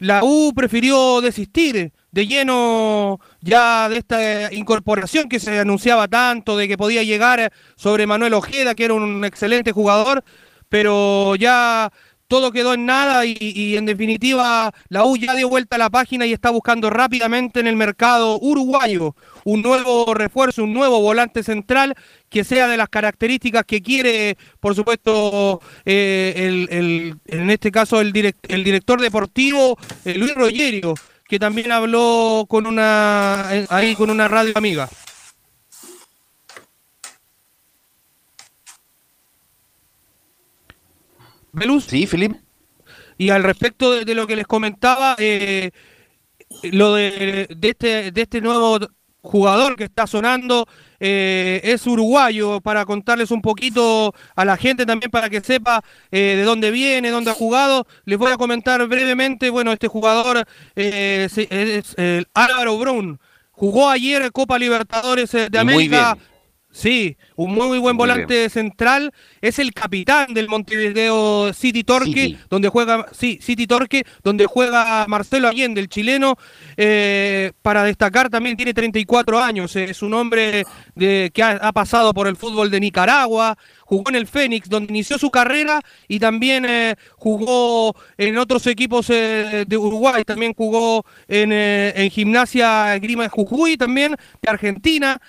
la U prefirió desistir de lleno ya de esta incorporación que se anunciaba tanto, de que podía llegar sobre Manuel Ojeda, que era un excelente jugador, pero ya todo quedó en nada y, en definitiva la U ya dio vuelta a la página y está buscando rápidamente en el mercado uruguayo un nuevo refuerzo, un nuevo volante central que sea de las características que quiere, por supuesto, eh, en este caso el, el director deportivo eh, Luis Rogerio, que también habló con una ahí con una radio amiga. ¿Belus? Sí, Felipe. Y al respecto de, lo que les comentaba, eh, lo de, de, este, de este nuevo jugador que está sonando eh, es uruguayo, para contarles un poquito a la gente también para que sepa eh, de dónde viene, dónde ha jugado. Les voy a comentar brevemente, bueno, este jugador eh, es, el Álvaro Brown. Jugó ayer Copa Libertadores de América. Sí, un muy, muy buen volante central. Es el capitán del Montevideo City Torque, donde juega, sí, City Torque, donde juega Marcelo Allende, el chileno. Eh, para destacar también tiene 34 años. Es un hombre de, que ha, pasado por el fútbol de Nicaragua, jugó en el Fénix, donde inició su carrera y también eh, jugó en otros equipos eh, de Uruguay, también jugó en, en Gimnasia Grima de Jujuy, también de Argentina,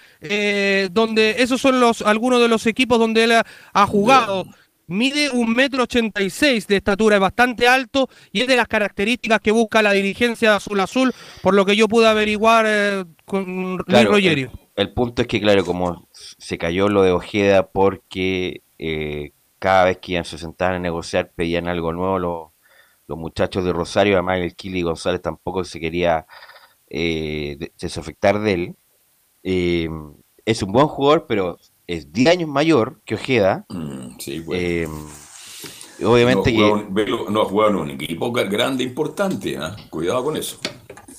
donde esos son los algunos de los equipos donde él ha, jugado. Mide un metro ochenta y seis de estatura, es bastante alto y es de las características que busca la dirigencia Azul Azul, por lo que yo pude averiguar eh, con Luis Rogerio. El, punto es que, claro, como se cayó lo de Ojeda porque eh, cada vez que iban se sentaban a negociar pedían algo nuevo los, los muchachos de Rosario, además el Kili González tampoco se quería eh, desafectar de él. Eh, es un buen jugador, pero es 10 años mayor que Ojeda. Mm, sí, bueno. Obviamente no que. no ha jugado en un equipo grande, importante. ¿ah? Cuidado con eso.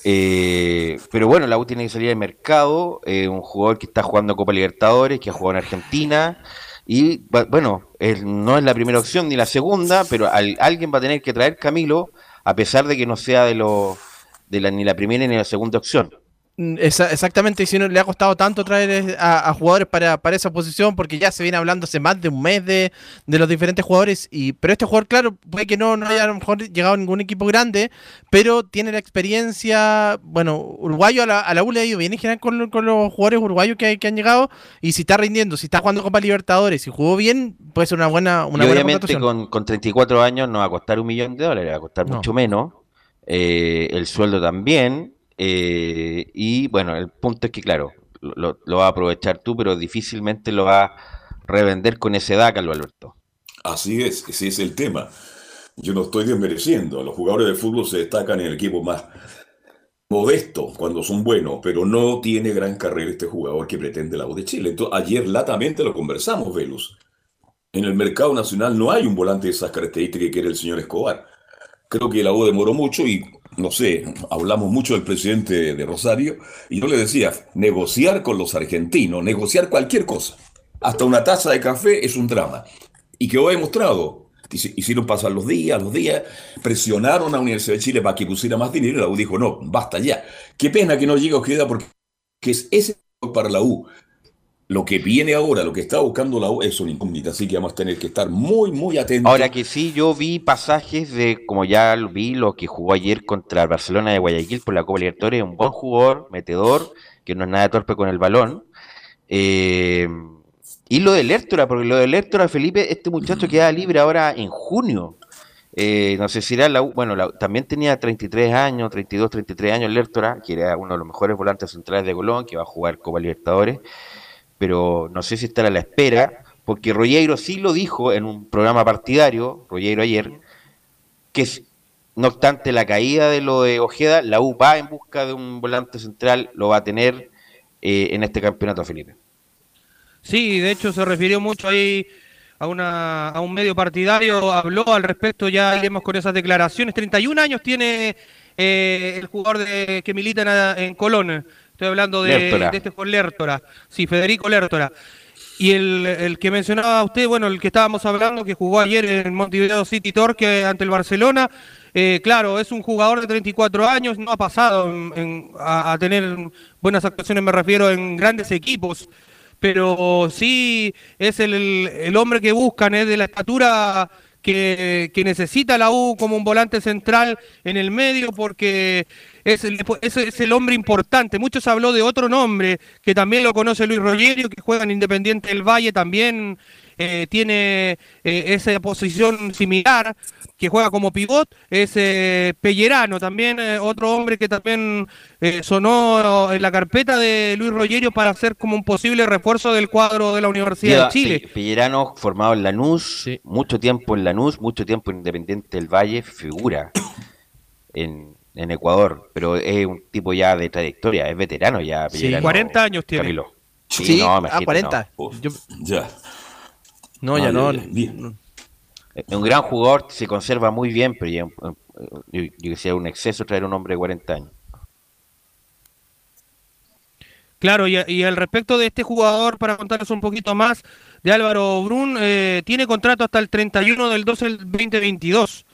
Eh, pero bueno, la U tiene que salir al mercado. Eh, un jugador que está jugando Copa Libertadores, que ha jugado en Argentina. Y bueno, no es la primera opción ni la segunda, pero alguien va a tener que traer Camilo, a pesar de que no sea de, los de la, ni la primera ni la segunda opción. Mm, exactamente, y si no le ha costado tanto traer a, jugadores para, esa posición, porque ya se viene hablando hace más de un mes de, los diferentes jugadores, y pero este jugador, claro, puede que no, no haya a lo mejor llegado a ningún equipo grande, pero tiene la experiencia, bueno, uruguayo a la, a la U le ha ido bien en general con, los jugadores uruguayos que, que, han llegado, y si está rindiendo, si está jugando Copa Libertadores, y jugó bien, puede ser una buena una y obviamente con, con 34 años no va a costar un millón de dólares, va a costar mucho menos, eh, el sueldo también, eh, y bueno, el punto es que, claro, lo, lo va a aprovechar tú, pero difícilmente lo va a revender con esa edad, Carlos Alberto. Así es, ese es el tema. Yo no estoy desmereciendo. Los jugadores de fútbol se destacan en el equipo más modesto cuando son buenos, pero no tiene gran carrera este jugador que pretende la voz de Chile. Entonces, ayer latamente lo conversamos, Velus. En el mercado nacional no hay un volante de esas características que era el señor Escobar. Creo que la U demoró mucho y no sé, hablamos mucho del presidente de Rosario, y yo le decía, negociar con los argentinos, negociar cualquier cosa, hasta una taza de café es un drama. Y que hoy he demostrado, hicieron pasar los días, los días, presionaron a la Universidad de Chile para que pusiera más dinero, y la U dijo, no, basta ya. Qué pena que no llegue Ojeda porque es ese para la U. Lo que viene ahora, lo que está buscando la U es una incógnita, así que vamos a tener que estar muy, muy atentos. Ahora que sí, yo vi pasajes de, como ya vi, lo que jugó ayer contra el Barcelona de Guayaquil por la Copa Libertadores, un buen jugador, metedor, que no es nada torpe con el balón. Eh, y lo de Lertora, porque lo de Lertora, Felipe, este muchacho queda libre ahora en junio. Eh, no sé si era la U, bueno, la también tenía 33 años, 32, 33 años Lertora, que era uno de los mejores volantes centrales de Colón, que va a jugar Copa Libertadores, pero no sé si estará a la espera, porque Rollero sí lo dijo en un programa partidario, Rollero ayer, que no obstante la caída de lo de Ojeda, la U va en busca de un volante central, lo va a tener eh, en este campeonato, Felipe. Sí, de hecho se refirió mucho ahí a, una, a un medio partidario, habló al respecto, ya iremos con esas declaraciones. 31 años tiene eh, el jugador de, que milita en, en Colón. Estoy hablando de, Lertora. de este jugador Lertora. Sí, Federico Lertora. Y el, el que mencionaba usted, bueno, el que estábamos hablando, que jugó ayer en Montevideo City Torque ante el Barcelona, eh, claro, es un jugador de 34 años, no ha pasado en- en- a, a tener buenas actuaciones, me refiero, en grandes equipos, pero sí es el, el- el hombre que buscan, es de la estatura que, que necesita la U como un volante central en el medio, porque es el, es, es el hombre importante. Muchos habló de otro nombre, que también lo conoce Luis Rogerio, que juega en Independiente del Valle, también eh, tiene eh, esa posición similar, que juega como pivot, es eh, Pellerano, también eh, otro hombre que también eh, sonó en la carpeta de Luis Rogerio para ser como un posible refuerzo del cuadro de la Universidad Lleva de Chile. Pe- Pellerano formado en Lanús, Sí. mucho tiempo en Lanús, mucho tiempo en Independiente del Valle, figura en, en Ecuador, pero es un tipo ya de trayectoria, es veterano ya. Sí. Pellerano, 40 años tiene. Camilo. Sí, no, a imagínate, 40. Oh, Yo- Ya. no, ya Ah, no. Es un gran jugador, se conserva muy bien, pero ya, eh, yo, yo que sea un exceso traer un hombre de 40 años. Claro, y, y al respecto de este jugador, para contarles un poquito más, de Álvaro Brun, eh, tiene contrato hasta el 31 del 12 del 2022.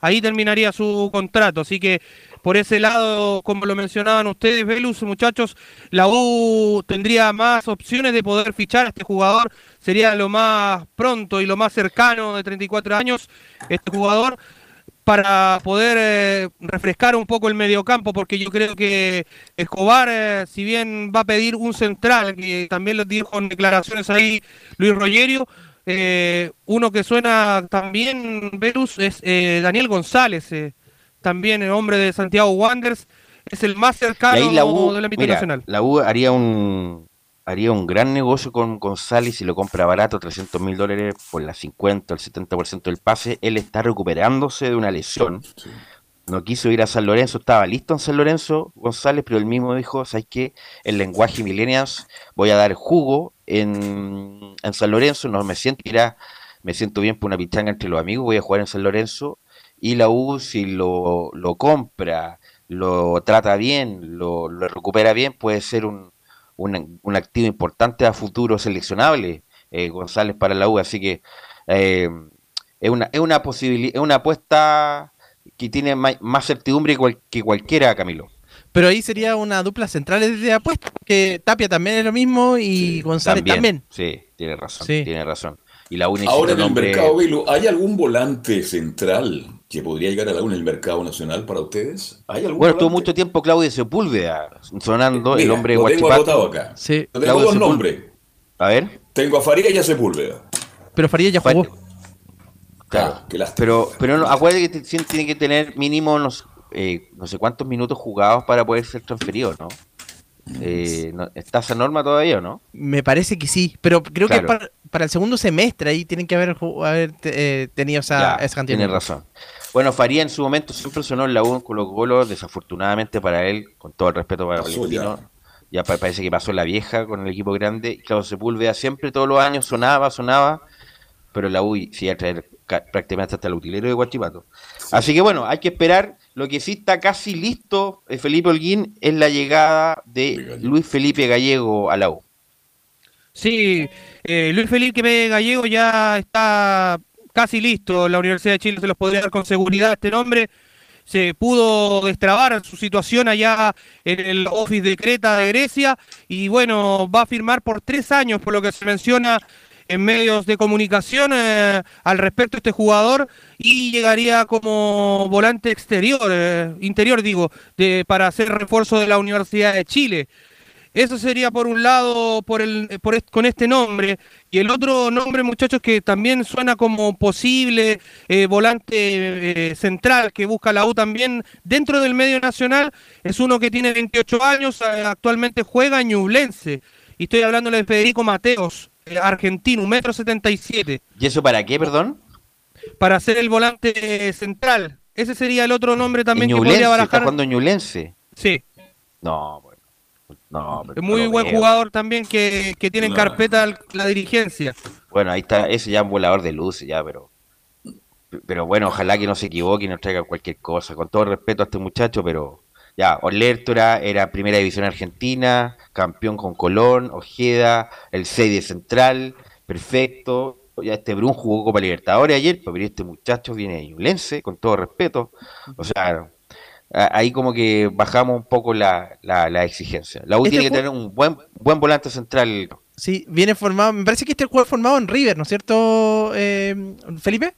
Ahí terminaría su contrato, así que por ese lado, como lo mencionaban ustedes, Velus, muchachos, la U tendría más opciones de poder fichar a este jugador, sería lo más pronto y lo más cercano de 34 años, este jugador, para poder eh, refrescar un poco el mediocampo, porque yo creo que Escobar, eh, si bien va a pedir un central, que también lo dijo en declaraciones ahí Luis Rogerio, eh, uno que suena también, Verus, es Daniel González, también el hombre de Santiago Wanderers, es el más cercano la U, del ámbito mira, nacional. la U haría un haría un gran negocio con González si lo compra barato, 300 mil dólares por la 50 o el 70% del pase. Él está recuperándose de una lesión. Sí. No quiso ir a San Lorenzo, estaba listo en San Lorenzo González, pero él mismo dijo, ¿sabes qué? El lenguaje millennials, voy a dar jugo en, en San Lorenzo, no me siento, mira, me siento bien por una pichanga entre los amigos, voy a jugar en San Lorenzo, y la U si lo, lo compra, lo trata bien, lo, lo recupera bien, puede ser un, un, un activo importante a futuro seleccionable, eh, González para la U, así que eh, es una, es una posibilidad, es una apuesta que tiene ma- más certidumbre cual- que cualquiera, Camilo. Pero ahí sería una dupla central de apuesta, porque Tapia también es lo mismo y González también. Sí, tiene razón, Sí. tiene razón. Y la única Ahora en el mercado, Velo, ¿hay algún volante central que podría llegar a la en el mercado nacional para ustedes? ¿Hay algún Bueno, estuvo mucho tiempo Claudio Sepúlveda sonando, el hombre de lo tengo acá. Sí, tengo Claudio dos Sepúlveda. nombres. A ver, Tengo a Faría y a Sepúlveda. pero Faría ya jugó. claro. Ah, qué lástima. Pero, pero no, acuérdate que tiene que tener mínimo unos, eh, no sé cuántos minutos jugados para poder ser transferido, ¿no? Eh, no- ¿Está esa norma todavía o no? Me parece que sí, pero creo Claro. que para, para el segundo semestre ahí tienen que haber, haber eh, tenido esa, Ya, esa cantidad. de Tiene minutos. razón. Bueno, Faría en su momento siempre sonó en la U en Colo Colo, desafortunadamente para él, con todo el respeto para Valentino, ya. pa- parece que pasó la vieja con el equipo grande. Y Claudio Sepúlveda siempre, todos los años, sonaba, sonaba, pero la U sí iba a traer ca- prácticamente hasta el utilero de Guachipato. Así que bueno, hay que esperar. Lo que sí está casi listo, eh, Felipe Holguín, es la llegada De. Luis Felipe Gallego a la U. Sí, eh, Luis Felipe Gallego ya está casi listo. La Universidad de Chile se los podría dar con seguridad este nombre. Se pudo destrabar su situación allá en el Office de Creta de Grecia y bueno, va a firmar por tres años, por lo que se menciona en medios de comunicación eh, al respecto este jugador y llegaría como volante exterior, eh, interior digo, de, para hacer refuerzo de la Universidad de Chile. Eso sería por un lado por el, por est- con este nombre. Y el otro nombre, muchachos, que también suena como posible eh, volante eh, central que busca la U también dentro del medio nacional, es uno que tiene 28 años, eh, actualmente juega en Ñublense. Y estoy hablándole de Federico Mateos, eh, argentino, un metro setenta y siete, ¿Y eso para qué, perdón? para ser el volante eh, central. Ese sería el otro nombre también que podría está barajar. jugando en Ñublense. Sí. No, bueno. No, Es muy buen veo. jugador también que, que tiene en No. carpeta la dirigencia. Bueno, ahí está, ese ya es un volador de luces, ya, pero. Pero bueno, ojalá que no se equivoque y no traiga cualquier cosa. Con todo respeto a este muchacho, pero. Ya, Olertora era primera división argentina, campeón con Colón, Ojeda, el 6 de Central, perfecto. Ya este Brun jugó Copa Libertadores ayer, pero este muchacho viene de Ñublense, con todo respeto. O sea, ahí como que bajamos un poco la, la, la exigencia. La U Este tiene que tener un buen, buen volante central. Sí, viene formado, me parece que este jugador formado en River, ¿no es cierto, eh, Felipe?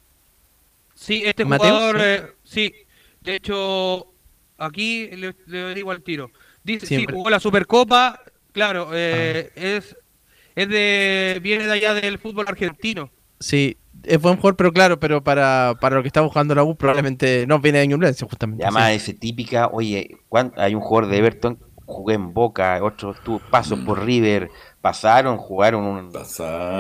Sí, este Mateo, jugador, sí. eh, sí. De hecho, aquí le, le digo al tiro. Dice, sí, jugó la Supercopa. Claro, eh, es, es de, viene de allá del fútbol argentino. Sí, es buen jugador, pero claro, pero para, para lo que está buscando la U probablemente no viene de Ñublense, justamente. Además sí. ese típica, oye, ¿cuán- hay un jugador de Everton, jugué en Boca, otro tuvo pasos por River, pasaron, jugaron un,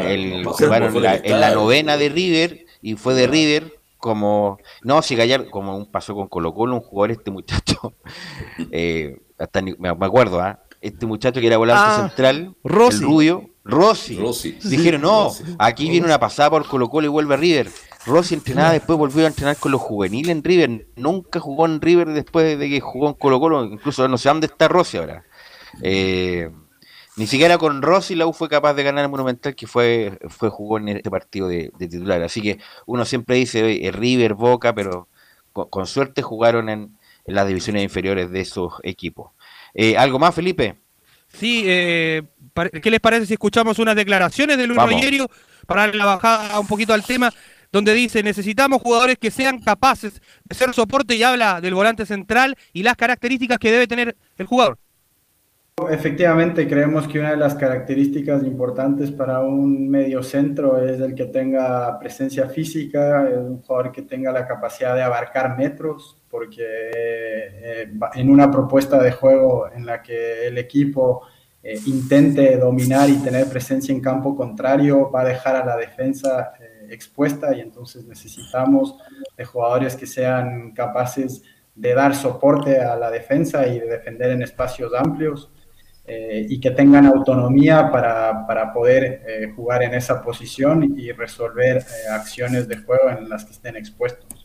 el, pasaron jugaron la- en la novena de River y fue de River como, no, si Gallardo, como un paso con Colo Colo, un jugador este muchacho, eh, hasta ni- me, acuerdo, ¿ah? este muchacho que era volante Ah, central, Rossi. el rubio, Rossi. Rossi. Dijeron, no, Rossi. aquí viene una pasada por Colo Colo y vuelve a River. Rossi entrenaba, después volvió a entrenar con los juveniles en River. Nunca jugó en River después de que jugó en Colo Colo. Incluso no sé dónde está Rossi ahora. Eh, ni siquiera con Rossi la U fue capaz de ganar el Monumental que fue, fue jugó en este partido de, de titular. Así que uno siempre dice River, Boca, pero con, con suerte jugaron en, en las divisiones inferiores de esos equipos. Eh, ¿Algo más, Felipe? Sí, eh, ¿qué les parece si escuchamos unas declaraciones de Luis. Rogerio para darle la bajada un poquito al tema? Donde dice, necesitamos jugadores que sean capaces de ser soporte y habla del volante central y las características que debe tener el jugador. Efectivamente, creemos que una de las características importantes para un medio centro es el que tenga presencia física, es un jugador que tenga la capacidad de abarcar metros, porque eh, en una propuesta de juego en la que el equipo eh, intente dominar y tener presencia en campo contrario, va a dejar a la defensa eh, expuesta y entonces necesitamos de jugadores que sean capaces de dar soporte a la defensa y de defender en espacios amplios eh, y que tengan autonomía para, para poder jugar en esa posición y resolver acciones de juego en las que estén expuestos.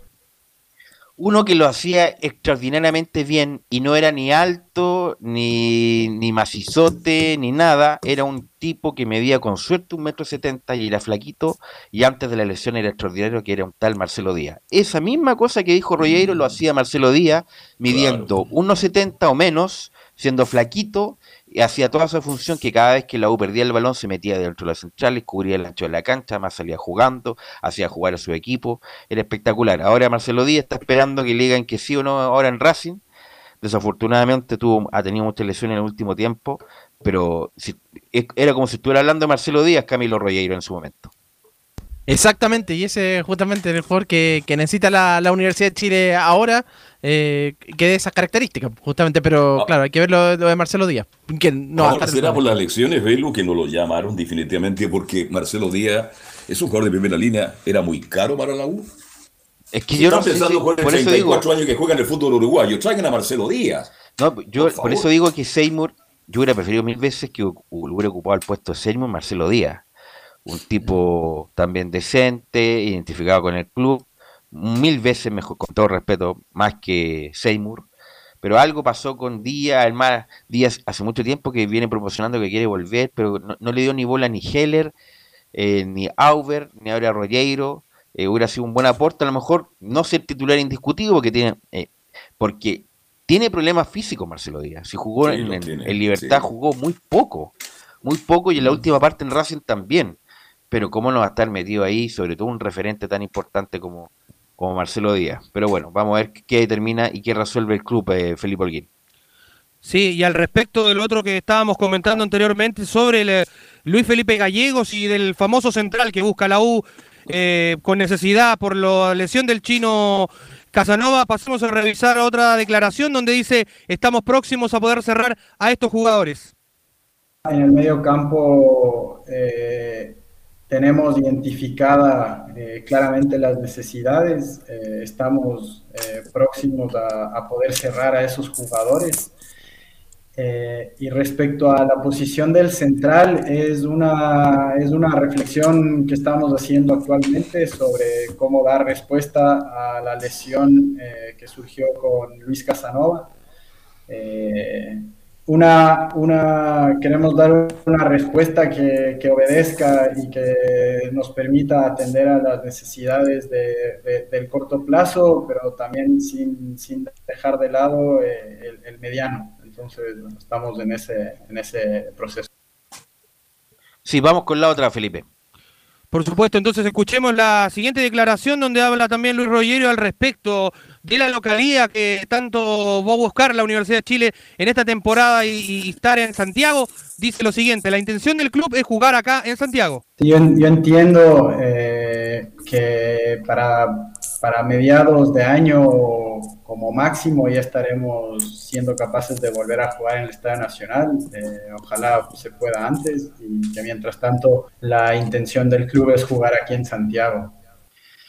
Uno que lo hacía extraordinariamente bien y no era ni alto, ni, ni macizote, ni nada. Era un tipo que medía con suerte un metro setenta y era flaquito. Y antes de la lesión era extraordinario, que era un tal Marcelo Díaz. Esa misma cosa que dijo Rollero lo hacía Marcelo Díaz, midiendo 1,70 o menos, siendo flaquito, y hacía toda esa función que cada vez que la U perdía el balón se metía dentro de las centrales, cubría el ancho de la cancha, más salía jugando, hacía jugar a su equipo, era espectacular. Ahora Marcelo Díaz está esperando que le digan que sí o no ahora en Racing. Desafortunadamente tuvo, ha tenido muchas lesiones en el último tiempo, pero era como si estuviera hablando de Marcelo Díaz, Camilo Rollero en su momento. Exactamente, y ese es justamente el jugador que, que necesita la, la Universidad de Chile ahora, eh, que de esas características, justamente, pero Ah. claro, hay que ver lo, lo de Marcelo Díaz, que no Ahora será por las elecciones, Velo, que no lo llamaron definitivamente porque Marcelo Díaz es un jugador de primera línea, era muy caro para la U. Es que yo no están sé pensando si- por el por eso digo, 34 años que juega en el fútbol uruguayo, traigan a Marcelo Díaz. no, yo Por por, eso digo que Seymour, yo hubiera preferido mil veces que hu- hubiera ocupado el puesto de Seymour Marcelo Díaz, un tipo también decente, identificado con el club, mil veces mejor, con todo respeto, más que Seymour. Pero algo pasó con Díaz, además Díaz hace mucho tiempo que viene proporcionando que quiere volver, pero no, no le dio ni bola ni Heller, eh, ni Auber, ni ahora Rollero. Eh, hubiera sido un buen aporte, a lo mejor no ser titular indiscutido, porque tiene, eh, porque tiene problemas físicos Marcelo Díaz. Si jugó Sí, en, lo en- tiene, en Libertad, sí. jugó muy poco, muy poco, y en la última parte en Racing también. Pero cómo no va a estar metido ahí, sobre todo un referente tan importante como, como Marcelo Díaz. Pero bueno, vamos a ver qué determina y qué resuelve el club, eh, Felipe Holguín. Sí, y al respecto del otro que estábamos comentando anteriormente sobre el, eh, Luis Felipe Gallegos y del famoso central que busca la U eh, con necesidad por la lesión del chino Casanova, pasemos a revisar otra declaración donde dice estamos próximos a poder cerrar a estos jugadores. En el medio campo eh, tenemos identificada eh, claramente las necesidades, eh, estamos próximos a, a, poder cerrar a esos jugadores. Eh, y respecto a la posición del central, es una, es una reflexión que estamos haciendo actualmente sobre cómo dar respuesta a la lesión eh, que surgió con Luis Casanova. Eh, una, una, queremos dar una respuesta que, que, obedezca y que nos permita atender a las necesidades de, del corto plazo, pero también sin, sin dejar de lado el, el mediano. Entonces, estamos en ese, en ese proceso. Sí, vamos con la otra, Felipe. Por supuesto, entonces escuchemos la siguiente declaración donde habla también Luis Rogerio al respecto de la localidad que tanto va a buscar la Universidad de Chile en esta temporada y, estar en Santiago. Dice lo siguiente, la intención del club es jugar acá en Santiago. yo, entiendo eh, que para, para mediados de año como máximo ya estaremos siendo capaces de volver a jugar en el Estadio Nacional. Eh, ojalá se pueda antes y que mientras tanto la intención del club es jugar aquí en Santiago.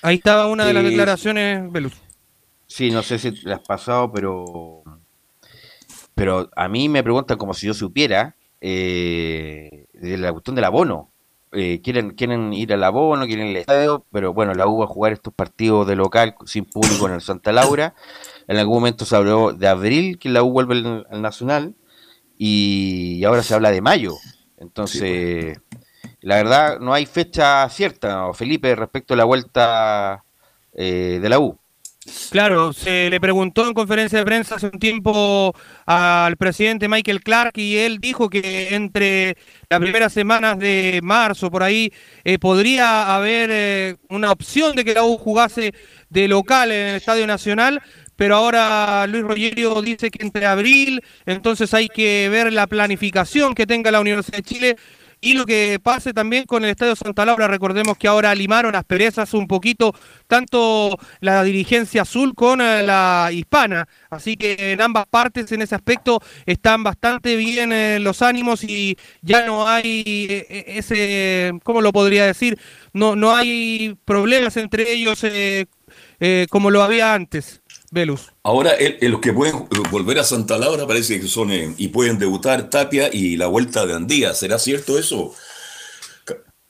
Ahí estaba una de las declaraciones, Belus. Sí, no sé si las has pasado, pero pero a mí me preguntan como si yo supiera eh, de la cuestión del abono. Eh, quieren, quieren ir al abono, quieren al estadio, pero bueno, la U va a jugar estos partidos de local sin público en el Santa Laura. En algún momento se habló de abril, que la U vuelve al, Nacional, y, ahora se habla de mayo. Entonces, la verdad, no hay fecha cierta, Felipe, respecto a la vuelta eh, de la U. Claro, se le preguntó en conferencia de prensa hace un tiempo al presidente Michael Clark y él dijo que entre las primeras semanas de marzo, por ahí, eh, podría haber eh, una opción de que la U jugase de local en el Estadio Nacional, pero ahora Luis Rogerio dice que entre abril, entonces hay que ver la planificación que tenga la Universidad de Chile y lo que pase también con el Estadio Santa Laura, recordemos que ahora limaron las perezas un poquito, tanto la dirigencia azul con eh, la hispana, así que en ambas partes en ese aspecto están bastante bien eh, los ánimos y ya no hay eh, ese, ¿cómo lo podría decir? No, no hay problemas entre ellos como lo había antes. Velus. Ahora, los que pueden volver a Santa Laura parece que son eh, y pueden debutar Tapia y la vuelta de Andía. ¿Será cierto eso?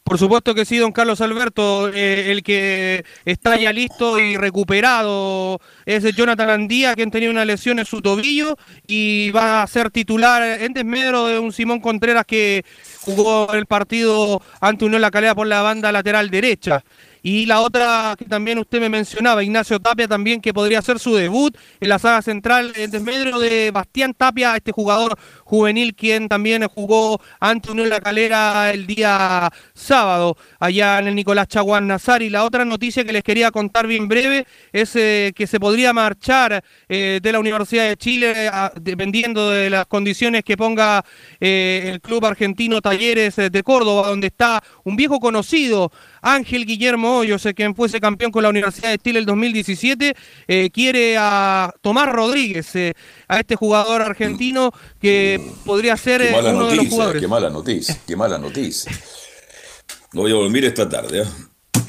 Por supuesto que sí, don Carlos Alberto. Eh, el que está ya listo y recuperado es Jonathan Andía, quien tenía una lesión en su tobillo y va a ser titular en desmedro de un Simón Contreras que jugó el partido ante Unión La Calera por la banda lateral derecha. Y la otra que también usted me mencionaba, Ignacio Tapia también, que podría ser su debut en la saga central en desmedro de Bastián Tapia, este jugador juvenil quien también jugó ante Unión La Calera el día sábado allá en el Nicolás Chaguán Nazar. Y la otra noticia que les quería contar bien breve es eh, que se podría marchar eh, de la Universidad de Chile dependiendo de las condiciones que ponga eh, el club argentino Talleres de Córdoba, donde está un viejo conocido Ángel Guillermo Hoyos, quien fuese campeón con la Universidad de Chile el 2017, eh, quiere a Tomás Rodríguez, eh, a este jugador argentino que podría ser eh, uno de los jugadores. Qué mala noticia, qué mala noticia. No voy a dormir esta tarde.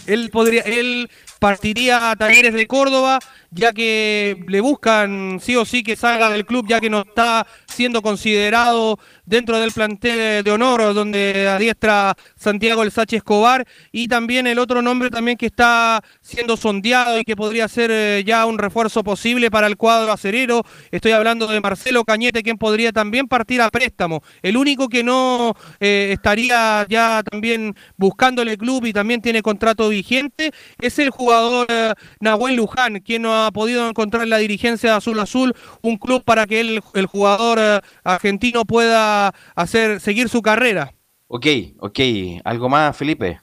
Él podría, él partiría a Talleres de Córdoba, ya que le buscan sí o sí que salga del club, ya que no está siendo considerado dentro del plantel de honor, donde adiestra Santiago El Sachi Escobar, y también el otro nombre también que está siendo sondeado y que podría ser eh, ya un refuerzo posible para el cuadro acerero. Estoy hablando de Marcelo Cañete, quien podría también partir a préstamo. El único que no eh, estaría ya también buscándole el club y también tiene contrato vigente es el jugador eh, Nahuel Luján, quien no ha podido encontrar la dirigencia de Azul Azul un club para que el, el jugador argentino pueda hacer, seguir su carrera. Ok, ok. ¿Algo más, Felipe?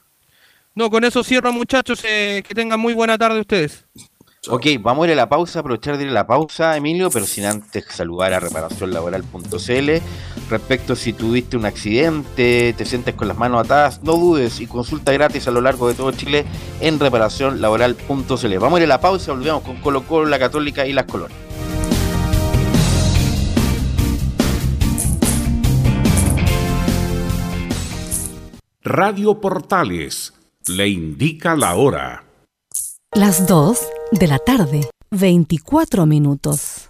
No, con eso cierro, muchachos. Eh, que tengan muy buena tarde ustedes. Ok, vamos a ir a la pausa, aprovechar de ir a la pausa, Emilio, pero sin antes saludar a reparacionlaboral.cl. Respecto a si tuviste un accidente, te sientes con las manos atadas, no dudes y consulta gratis a lo largo de todo Chile en reparacionlaboral.cl. Vamos a ir a la pausa, volvemos con Colo Colo, la Católica y las Colonias. Radio Portales le indica la hora. Las 2 de la tarde, 24 minutos.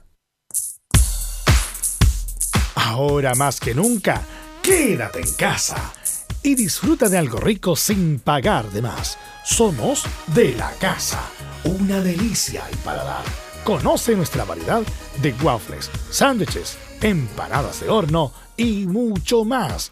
Ahora más que nunca, quédate en casa y disfruta de algo rico sin pagar de más. Somos de la casa, una delicia al paladar. Conoce nuestra variedad de waffles, sándwiches, empanadas de horno y mucho más.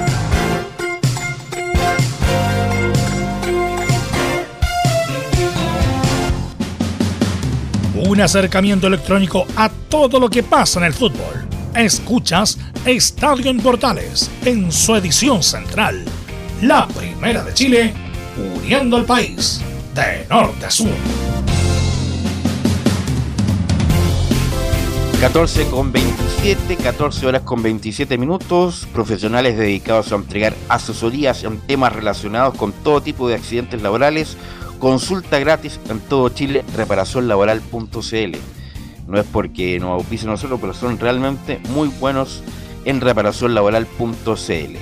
Un acercamiento electrónico a todo lo que pasa en el fútbol. Escuchas Estadio en Portales en su edición central. La primera de Chile, uniendo al país de norte a sur. 14 con 27, 14 horas con 27 minutos. Profesionales dedicados a entregar asesorías en temas relacionados con todo tipo de accidentes laborales. Consulta gratis en todo Chile, reparacionlaboral.cl. No es porque nos auspicien nosotros, pero son realmente muy buenos en reparacionlaboral.cl.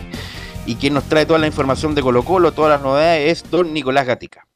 Y quien nos trae toda la información de Colo Colo, todas las novedades, es don Nicolás Gatica.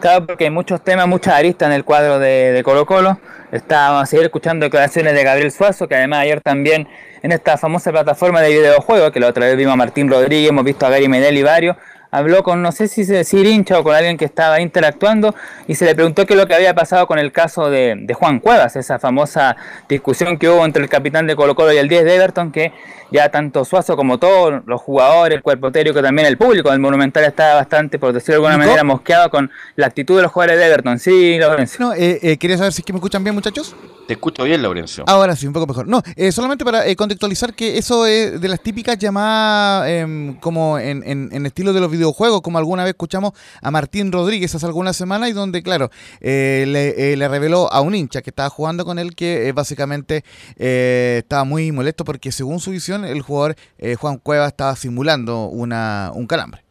Claro, porque hay muchos temas, muchas aristas en el cuadro de, de Colo Colo. Estábamos a seguir escuchando declaraciones de Gabriel Suazo, que además ayer también en esta famosa plataforma de videojuegos, que la otra vez vimos a Martín Rodríguez, hemos visto a Gary Medel y varios, habló con, no sé si se decir hincha o con alguien que estaba interactuando y se le preguntó qué es lo que había pasado con el caso de, de, Juan Cuevas, esa famosa discusión que hubo entre el capitán de Colo Colo y el 10 de Everton, que ya tanto Suazo como todos los jugadores, el cuerpo técnico, también el público del Monumental estaba bastante, por decirlo de alguna manera, mosqueado con la actitud de los jugadores de Everton. Sí, Lorenzo. No, eh, eh, ¿Quería saber si es que me escuchan bien, muchachos? Te escucho bien, Laurencio. Ahora sí, un poco mejor. No, eh, solamente para eh, contextualizar que eso es de las típicas llamadas eh, como en, en, estilo de los videojuegos, como alguna vez escuchamos a Martín Rodríguez hace algunas semanas y donde, claro, le, le, reveló a un hincha que estaba jugando con él que básicamente estaba muy molesto porque según su visión el jugador Juan Cueva estaba simulando una, un calambre.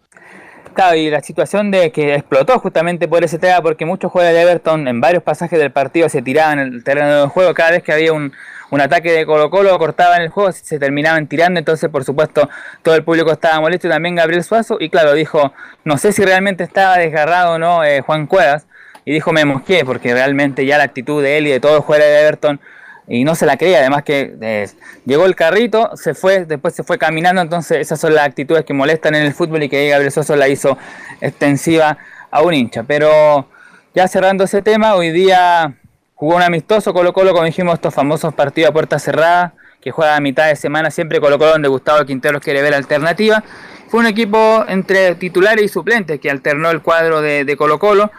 Y la situación de que explotó justamente por ese tema, porque muchos jugadores de Everton en varios pasajes del partido se tiraban en el terreno de juego, cada vez que había un, un ataque de Colo Colo, cortaban el juego, se terminaban tirando, entonces por supuesto todo el público estaba molesto. Y también Gabriel Suazo, y claro, dijo, no sé si realmente estaba desgarrado o no eh, Juan Cuevas, y dijo me mosqué, porque realmente ya la actitud de él y de todos los jugadores de Everton y no se la creía, además que eh, llegó el carrito, se fue, después se fue caminando, entonces esas son las actitudes que molestan en el fútbol y que Gabriel Soso la hizo extensiva a un hincha. Pero ya cerrando ese tema, hoy día jugó un amistoso Colo Colo, como dijimos, estos famosos partidos a puerta cerrada, que juega a mitad de semana siempre Colo Colo donde Gustavo Quinteros quiere ver alternativa. Fue un equipo entre titulares y suplentes que alternó el cuadro de, Colo Colo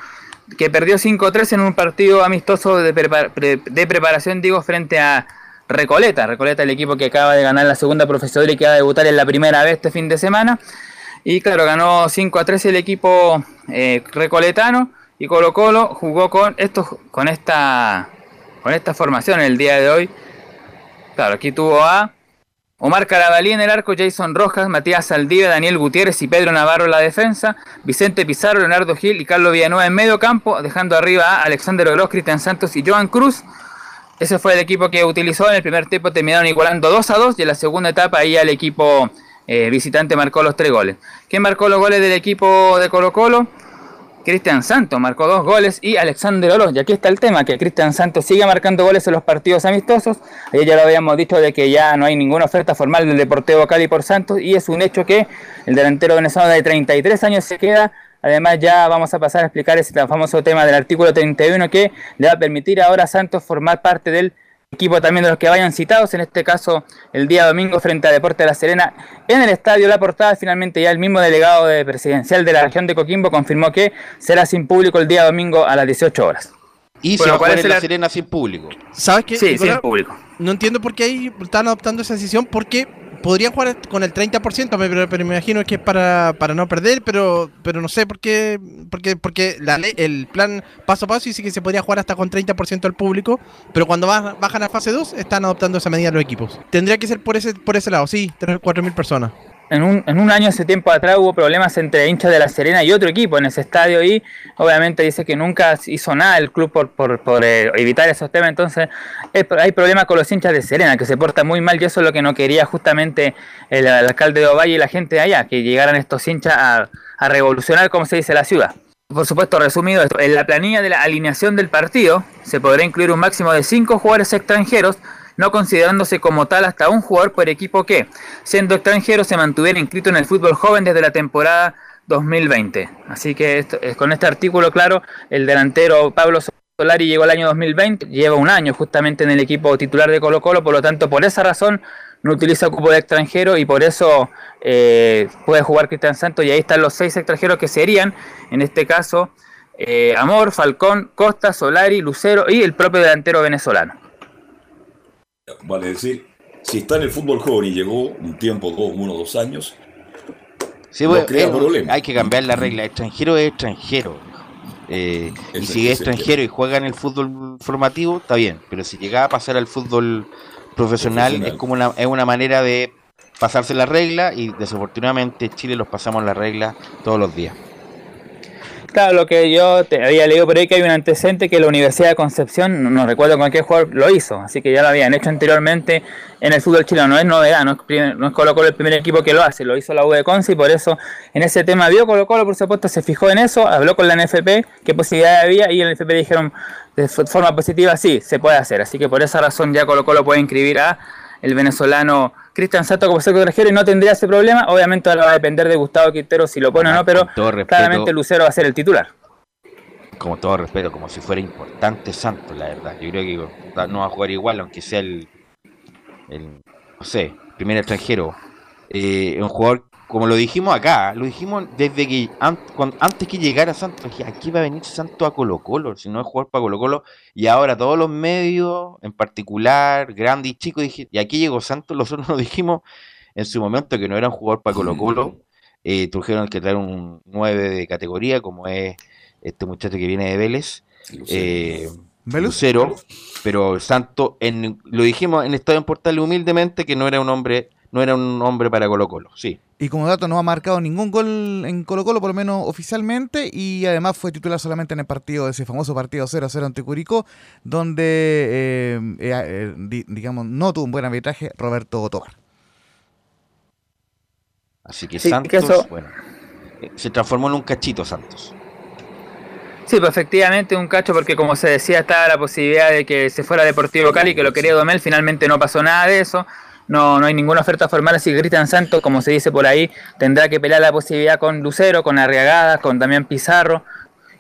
que perdió 5-3 en un partido amistoso de, preparación, digo, frente a Recoleta. Recoleta, el equipo que acaba de ganar la segunda profesora y que va a debutar en la primera vez este fin de semana. Y claro, ganó 5 3 el equipo eh, recoletano y Colo Colo jugó con, estos, con, esta, con esta formación el día de hoy. Claro, aquí tuvo a Omar Carabalí en el arco, Jason Rojas, Matías Saldívar, Daniel Gutiérrez y Pedro Navarro en la defensa, Vicente Pizarro, Leonardo Gil y Carlos Villanueva en medio campo, dejando arriba a Alexander Oroz, Cristian Santos y Joan Cruz. Ese fue el equipo que utilizó en el primer tiempo, terminaron igualando 2 a 2 y en la segunda etapa ahí el equipo eh, visitante marcó los tres goles. ¿Quién marcó los goles del equipo de Colo Colo? Cristian Santos marcó dos goles y Alexander Oroz. Y aquí está el tema, que Cristian Santos sigue marcando goles en los partidos amistosos. Ayer ya lo habíamos dicho de que ya no hay ninguna oferta formal del Deportivo Cali por Santos y es un hecho que el delantero venezolano de 33 años se queda. Además ya vamos a pasar a explicar ese famoso tema del artículo 31 que le va a permitir ahora a Santos formar parte del equipo también de los que vayan citados, en este caso el día domingo frente a Deporte de la Serena en el estadio La Portada. Finalmente ya el mismo delegado de presidencial de la región de Coquimbo confirmó que será sin público el día domingo a las 18 horas. Y se va a jugar en la Serena sin público. ¿Sabes qué? Sí, sin público. No entiendo por qué ahí están adoptando esa decisión, porque podría jugar con el 30%, pero, pero, me imagino que es para, para no perder, pero pero no sé por qué, porque, porque la el plan paso a paso dice que se podría jugar hasta con 30% del público, pero cuando bajan a fase 2 están adoptando esa medida los equipos. Tendría que ser por ese, por ese lado, sí, 3 4 mil personas en un, en un año hace tiempo atrás hubo problemas entre hinchas de La Serena y otro equipo en ese estadio y obviamente dice que nunca hizo nada el club por, por, por eh, evitar esos temas, entonces hay problemas con los hinchas de Serena que se portan muy mal y eso es lo que no quería justamente el, alcalde de Ovalle y la gente de allá, que llegaran estos hinchas a, revolucionar, como se dice, la ciudad. Por supuesto, resumido en la planilla de la alineación del partido se podrá incluir un máximo de 5 jugadores extranjeros no considerándose como tal hasta un jugador por equipo que, siendo extranjero, se mantuviera inscrito en el fútbol joven desde la temporada 2020. Así que esto, con este artículo, claro, el delantero Pablo Solari llegó el año 2020, lleva un año justamente en el equipo titular de Colo Colo, por lo tanto, por esa razón no utiliza cupo de extranjero y por eso eh, puede jugar Cristian Santos y ahí están los seis extranjeros que serían, en este caso, eh, Amor, Falcón, Costa, Solari, Lucero y el propio delantero venezolano. Vale decir, si está en el fútbol joven y llegó un tiempo, dos, uno, dos años, sí, bueno, crea problema. Hay que cambiar la regla. Extranjero es extranjero. Eh, y si es extranjero y juega en el fútbol formativo, está bien. Pero si llega a pasar al fútbol profesional, es como una, es una manera de pasarse la regla y desafortunadamente Chile los pasamos la regla todos los días. Lo que yo te había leído por ahí que hay un antecedente que la Universidad de Concepción, no, recuerdo con qué jugador lo hizo, así que ya lo habían hecho anteriormente en el fútbol chileno, no es novedad, no es, Colo Colo el primer equipo que lo hace, lo hizo la U de Conce y por eso en ese tema vio Colo Colo, por supuesto, se fijó en eso, habló con la NFP, qué posibilidades había y en la NFP dijeron de forma positiva sí, se puede hacer, así que por esa razón ya Colo Colo puede inscribir a el venezolano Cristian Sato como secretario extranjero y no tendría ese problema. Obviamente ahora va a depender de Gustavo Quintero si lo pone o no, pero claramente Lucero va a ser el titular. Como todo respeto, como si fuera importante Santos, la verdad. Yo creo que no va a jugar igual, aunque sea el, el no sé, primer extranjero. Eh, un jugador como lo dijimos acá, lo dijimos desde que antes que llegara Santos, aquí va a venir Santos a Colo Colo, si no es jugar para Colo Colo, y ahora todos los medios, en particular, grandes y chicos, dije, y aquí llegó Santos, nosotros nos dijimos en su momento que no era un jugador para Colo Colo, eh, tuvieron que traer un 9 de categoría, como es este muchacho que viene de Vélez, eh, Lucero, pero Santos, en, lo dijimos en Estadio en Portal humildemente que no era un hombre no era un hombre para Colo Colo, sí. Y como dato no ha marcado ningún gol en Colo Colo, por lo menos oficialmente, y además fue titular solamente en el partido, ese famoso partido 0-0 ante Curicó, donde, eh, eh, eh, digamos, no tuvo un buen arbitraje Roberto Tobar. Así que Santos, bueno, se transformó en un cachito Santos. Sí, pues efectivamente un cacho porque como se decía estaba la posibilidad de que se fuera Deportivo Cali, que lo quería Domel, finalmente no pasó nada de eso no, no hay ninguna oferta formal, así que Cristian Santos, como se dice por ahí, tendrá que pelear la posibilidad con Lucero, con Arriagadas, con Damián Pizarro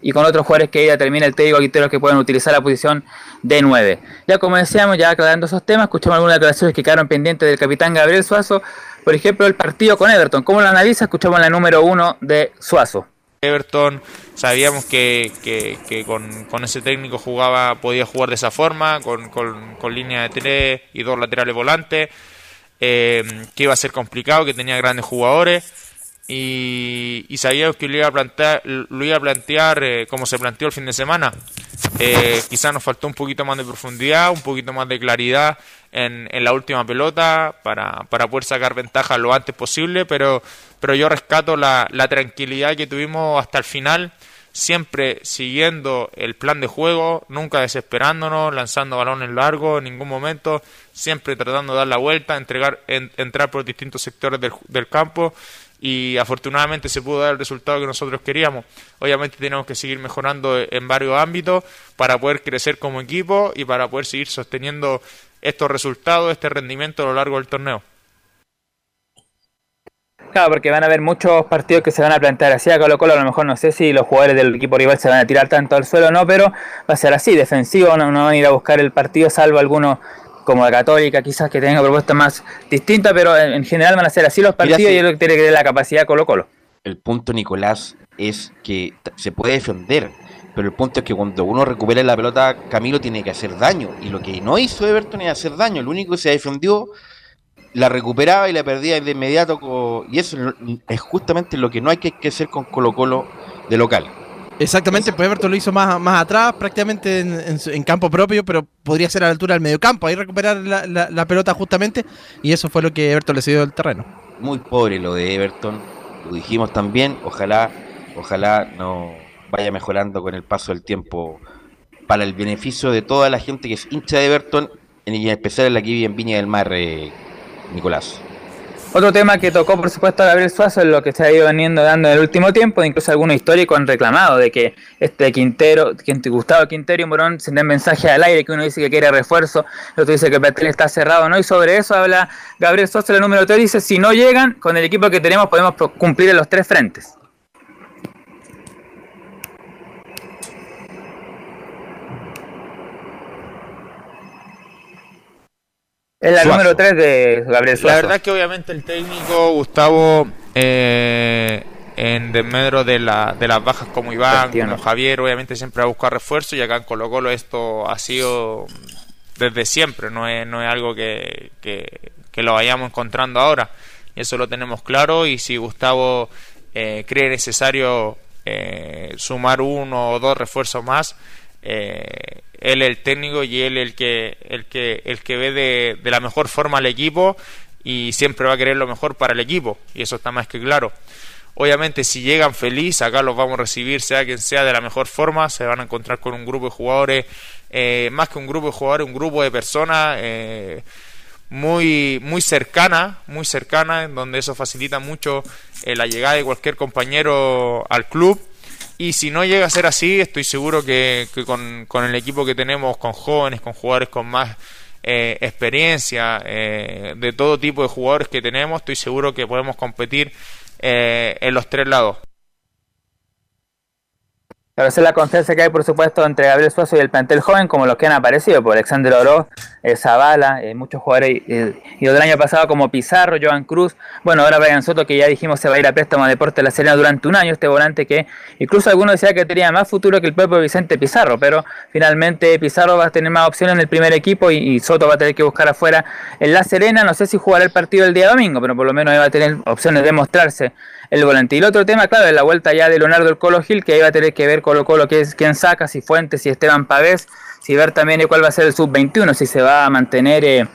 y con otros jugadores que ya termina el técnico Quinteros que pueden utilizar la posición de 9. Ya como decíamos, ya aclarando esos temas, escuchamos algunas declaraciones que quedaron pendientes del capitán Gabriel Suazo, por ejemplo, el partido con Everton. ¿Cómo lo analiza? Escuchamos la número 1 de Suazo. Everton sabíamos que, que, con, ese técnico jugaba podía jugar de esa forma, con, con, con línea de tres y dos laterales volantes eh, que iba a ser complicado, que tenía grandes jugadores y, sabíamos que lo iba a plantear, lo iba a plantear eh, como se planteó el fin de semana. Eh, quizás nos faltó un poquito más de profundidad, un poquito más de claridad en, en la última pelota para, para, poder sacar ventaja lo antes posible, pero, pero yo rescato la, la tranquilidad que tuvimos hasta el final siempre siguiendo el plan de juego, nunca desesperándonos, lanzando balones largos en ningún momento, siempre tratando de dar la vuelta, entregar, entrar por distintos sectores del, campo y afortunadamente se pudo dar el resultado que nosotros queríamos. Obviamente tenemos que seguir mejorando en varios ámbitos para poder crecer como equipo y para poder seguir sosteniendo estos resultados, este rendimiento a lo largo del torneo. Claro, porque van a haber muchos partidos que se van a plantear así a Colo Colo. A lo mejor no sé si los jugadores del equipo rival se van a tirar tanto al suelo o no, pero va a ser así, defensivo, no, van a ir a buscar el partido, salvo algunos como la Católica, quizás que tengan propuestas más distintas, pero en, general van a ser así los partidos y es lo que tiene que tener la capacidad Colo Colo. El punto, Nicolás, es que se puede defender, pero el punto es que cuando uno recupera la pelota, Camilo tiene que hacer daño. Y lo que no hizo Everton es hacer daño. El único que se defendió la recuperaba y la perdía de inmediato. Y eso es justamente lo que no hay que hacer con Colo Colo de local. Exactamente, pues Everton lo hizo más, más atrás, prácticamente en, campo propio, pero podría ser a la altura del medio campo, ahí recuperar la, pelota justamente, y eso fue lo que Everton le cedió del terreno. Muy pobre lo de Everton, lo dijimos también, ojalá, ojalá no vaya mejorando con el paso del tiempo para el beneficio de toda la gente que es hincha de Everton, y en especial la que vive en Viña del Mar, eh, Nicolás. Otro tema que tocó, por supuesto, a Gabriel Suazo es lo que se ha ido veniendo dando en el último tiempo, incluso algunos históricos han reclamado de que este Quintero, Gustavo Quintero y Morón se den mensaje al aire, que uno dice que quiere refuerzo, el otro dice que el está cerrado, ¿no? Y sobre eso habla Gabriel Suazo, el número 3 dice, si no llegan, con el equipo que tenemos podemos cumplir en los tres frentes. Es la número 3 de Gabriel Suazo. La verdad es que obviamente el técnico Gustavo eh, en desmedro de, la, de las bajas como Iván, como Javier, obviamente siempre ha buscado refuerzo y acá en Colo Colo esto ha sido desde siempre, no es, no es algo que, que, lo vayamos encontrando ahora. Y eso lo tenemos claro y si Gustavo eh, cree necesario eh, sumar uno o dos refuerzos más, eh, él el técnico y él el que el que el que ve de, de, la mejor forma al equipo y siempre va a querer lo mejor para el equipo y eso está más que claro. Obviamente si llegan feliz acá los vamos a recibir sea quien sea de la mejor forma se van a encontrar con un grupo de jugadores eh, más que un grupo de jugadores un grupo de personas eh, muy muy cercana muy cercana en donde eso facilita mucho la llegada de cualquier compañero al club y si no llega a ser así, estoy seguro que, con, el equipo que tenemos, con jóvenes, con jugadores con más eh, experiencia, eh, de todo tipo de jugadores que tenemos, estoy seguro que podemos competir eh, en los tres lados. Pero es la confianza que hay, por supuesto, entre Gabriel Suazo y el plantel joven, como los que han aparecido, por Alexander Oro, eh, Zavala, eh, muchos jugadores, eh, y del año pasado como Pizarro, Joan Cruz, bueno, ahora Brian Soto, que ya dijimos se va a ir a préstamo a Deporte de la Serena durante un año, este volante que incluso algunos decían que tenía más futuro que el propio Vicente Pizarro, pero finalmente Pizarro va a tener más opciones en el primer equipo y, Soto va a tener que buscar afuera en la Serena, no sé si jugará el partido el día domingo, pero por lo menos va a tener opciones de mostrarse el volante. Y el otro tema, claro, es la vuelta ya de Leonardo el Colo Gil, que iba a tener que ver Colo Colo que es, quién saca, si Fuentes, si Esteban Pavés, si ver también cuál va a ser el sub-21, si se va a mantener eh,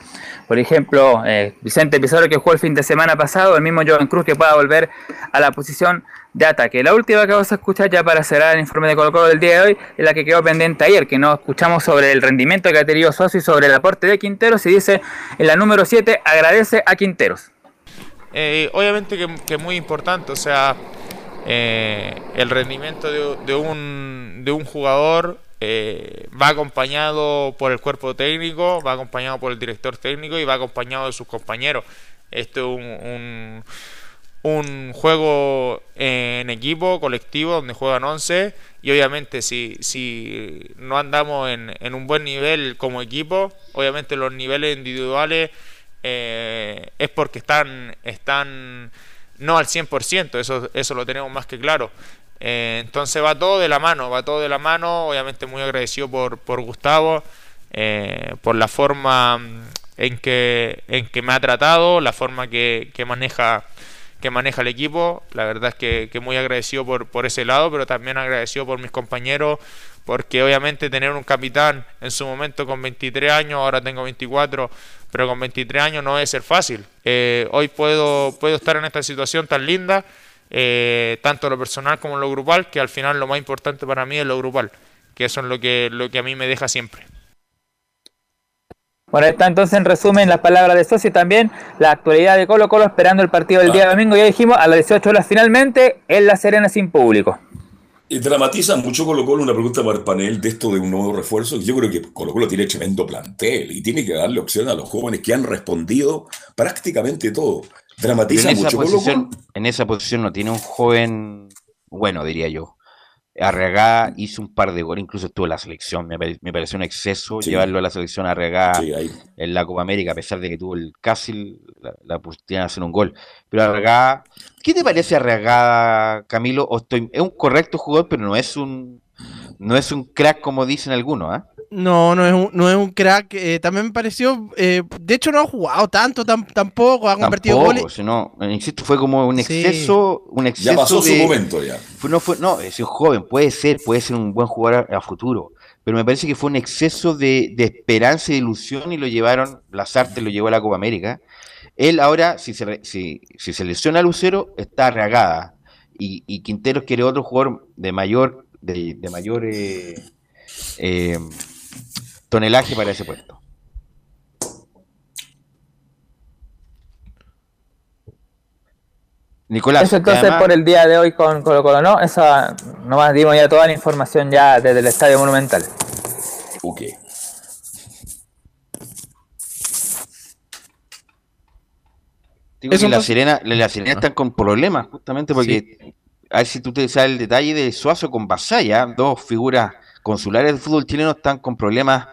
por ejemplo, eh, Vicente Pizarro que jugó el fin de semana pasado, el mismo Joven Cruz que pueda volver a la posición de ataque. La última que vamos a escuchar ya para cerrar el informe de Colo Colo del día de hoy es la que quedó pendiente ayer, que nos escuchamos sobre el rendimiento que ha tenido Suazo y sobre el aporte de Quinteros y dice en la número 7 agradece a Quinteros. Eh, obviamente que, es muy importante, o sea, eh, el rendimiento de, un, de un jugador eh, va acompañado por el cuerpo técnico, va acompañado por el director técnico y va acompañado de sus compañeros. Esto es un, un, juego en equipo, colectivo, donde juegan 11 y obviamente si, si no andamos en, en un buen nivel como equipo, obviamente los niveles individuales eh, es porque están, están no al 100%, eso, eso lo tenemos más que claro. Eh, entonces va todo de la mano, va todo de la mano, obviamente muy agradecido por, por Gustavo, eh, por la forma mm, en que, en que me ha tratado, la forma que, que maneja que maneja el equipo. La verdad es que, que, muy agradecido por, por ese lado, pero también agradecido por mis compañeros, porque obviamente tener un capitán en su momento con 23 años, ahora tengo 24, pero con 23 años no debe ser fácil. Eh, hoy puedo, puedo estar en esta situación tan linda, eh, tanto lo personal como lo grupal, que al final lo más importante para mí es lo grupal, que eso es lo que, lo que a mí me deja siempre. Bueno, está entonces en resumen las palabras de Socio y también la actualidad de Colo Colo esperando el partido del día domingo. Ya dijimos a las 18 horas finalmente en La Serena sin público. Dramatiza mucho Colo Colo una pregunta para el panel de esto de un nuevo refuerzo. Yo creo que Colo Colo tiene tremendo plantel y tiene que darle opción a los jóvenes que han respondido prácticamente todo. Dramatiza en mucho Colo En esa posición no tiene un joven bueno, diría yo. Arregá hizo un par de goles, incluso estuvo en la selección. Me, pareció un exceso llevarlo a la selección Arregá en la Copa América, a pesar de que tuvo el casi la, la oportunidad de hacer un gol. Pero Arregá, ¿qué te parece Arregá, Camilo? estoy, es un correcto jugador, pero no es un no es un crack como dicen algunos, ¿ah? No, no es un, no es un crack. Eh, también me pareció. Eh, de hecho, no ha jugado tanto, tampoco. Ha convertido goles. No, insisto, fue como un exceso. Un exceso ya pasó su momento ya. no, fue, no, es un joven, puede ser, puede ser un buen jugador a, futuro. Pero me parece que fue un exceso de, esperanza y de ilusión y lo llevaron. Las artes lo llevó a la Copa América. Él ahora, si se, si, si se lesiona a Lucero, está regada. Y, y Quinteros quiere otro jugador de mayor. De, de mayor eh, eh, tonelaje para ese puesto. Nicolás. Eso entonces por el día de hoy con Colo Colo, ¿no? Eso nomás dimos ya toda la información ya desde el Estadio Monumental. Ok. Digo que la Sirena, la Sirena están con problemas, justamente porque, a ver si tú te sabes el detalle de Suazo con Basaya, dos figuras consulares del fútbol chileno están con problemas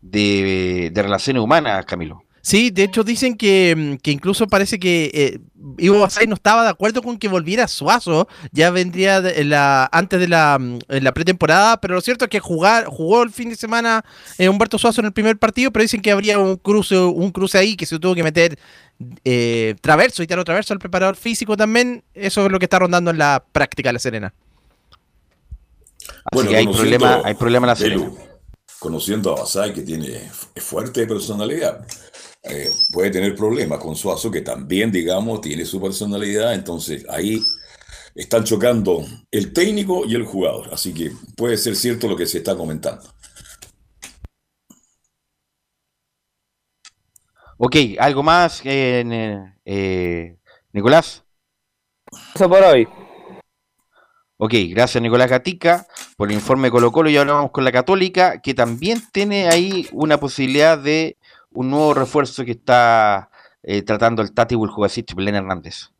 de, relaciones humanas, Camilo. Sí, de hecho dicen que, mm, que incluso parece que eh, Ivo Basay no estaba de acuerdo con que volviera Suazo, ya vendría la, antes de la, mm, la, pretemporada, pero lo cierto es que jugar, jugó el fin de semana eh, Humberto Suazo en el primer partido, pero dicen que habría un cruce, un cruce ahí que se tuvo que meter eh, traverso y taro traverso al preparador físico también, eso es lo que está rondando en la práctica de La Serena. Así que hay problema, hay problema en La Serena. conociendo a Basay, que tiene fuerte personalidad, eh, puede tener problemas con Suazo, que también, digamos, tiene su personalidad. Entonces ahí están chocando el técnico y el jugador. Así que puede ser cierto lo que se está comentando. Ok, ¿algo más, eh, eh, Nicolás? Eso por hoy. Ok, gracias Nicolás Gatica por el informe de Colo Colo y ahora vamos con la Católica, que también tiene ahí una posibilidad de un nuevo refuerzo que está eh, tratando el Tati Buljubasic, Belén Hernández.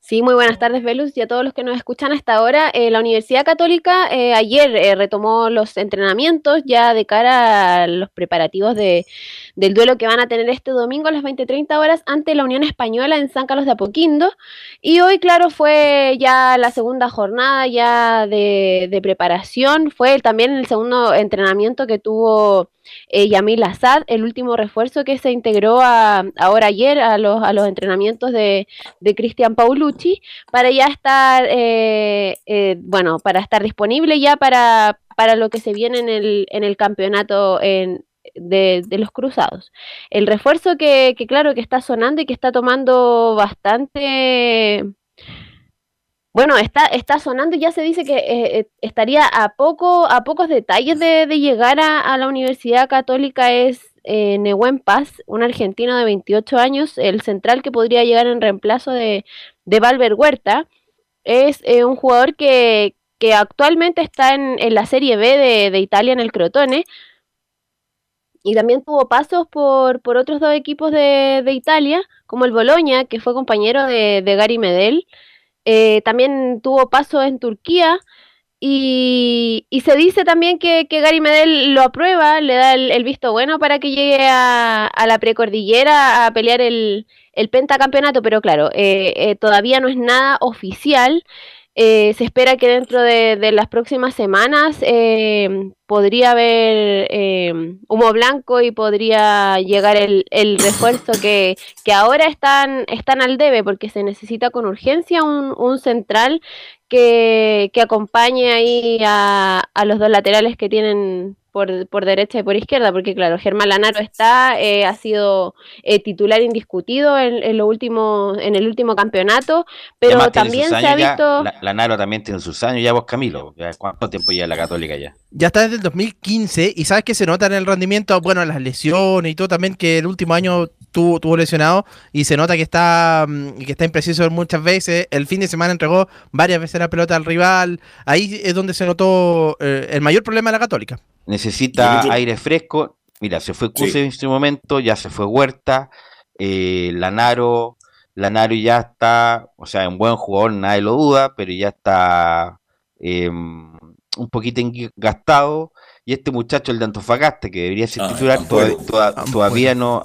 Sí, muy buenas tardes, Velus, y a todos los que nos escuchan hasta ahora. Eh, la Universidad Católica eh, ayer retomó los entrenamientos ya de cara a los preparativos de, del duelo que van a tener este domingo a las 20.30 horas ante la Unión Española en San Carlos de Apoquindo. Y hoy, claro, fue ya la segunda jornada ya de, preparación, fue también el segundo entrenamiento que tuvo eh, Yamil Azad, el último refuerzo que se integró a, ahora ayer a los, a los entrenamientos de, de Cristian Paulucci, para ya estar, eh, eh, bueno, para estar disponible ya para, para lo que se viene en el, en el campeonato en, de, los cruzados. El refuerzo que, claro, que está sonando y que está tomando bastante... Bueno, está, está sonando y ya se dice que eh, eh, estaría a, poco, a pocos detalles de, llegar a, la Universidad Católica es eh, Paz, un argentino de 28 años, el central que podría llegar en reemplazo de, de Valver Huerta. Es eh, un jugador que, que actualmente está en, la Serie B de, Italia en el Crotone. Y también tuvo pasos por, por otros dos equipos de, Italia, como el Boloña, que fue compañero de, Gary Medel. Eh, también tuvo pasos en Turquía. Y, se dice también que, Gary Medel lo aprueba, le da el, visto bueno para que llegue a, la precordillera a pelear el, el pentacampeonato, pero claro, eh, eh, todavía no es nada oficial. Eh, se espera que dentro de, las próximas semanas eh, podría haber eh, humo blanco y podría llegar el, refuerzo que, que, ahora están, están al debe porque se necesita con urgencia un, un central que, que, acompañe ahí a, a los dos laterales que tienen por, por, derecha y por izquierda, porque claro, Germán Lanaro está, eh, ha sido eh, titular indiscutido en, lo último, en el último campeonato, pero también se ha visto... Lanaro también tiene sus años, ya vos Camilo, ¿cuánto tiempo ya la Católica ya? Ya está desde el 2015 y sabes que se nota en el rendimiento, bueno, las lesiones y todo también que el último año tuvo, tuvo lesionado y se nota que está, mm, que está impreciso muchas veces, el fin de semana entregó varias veces la pelota al rival, ahí es donde se notó eh, el mayor problema de la Católica necesita aire fresco. Mira, se fue Cuse en este momento, ya se fue Huerta, eh, Lanaro, Lanaro ya está, o sea, un buen jugador, nadie lo duda, pero ya está em, un poquito gastado. Y este muchacho, el de Antofagasta, que debería ser ah, titular, todavía no,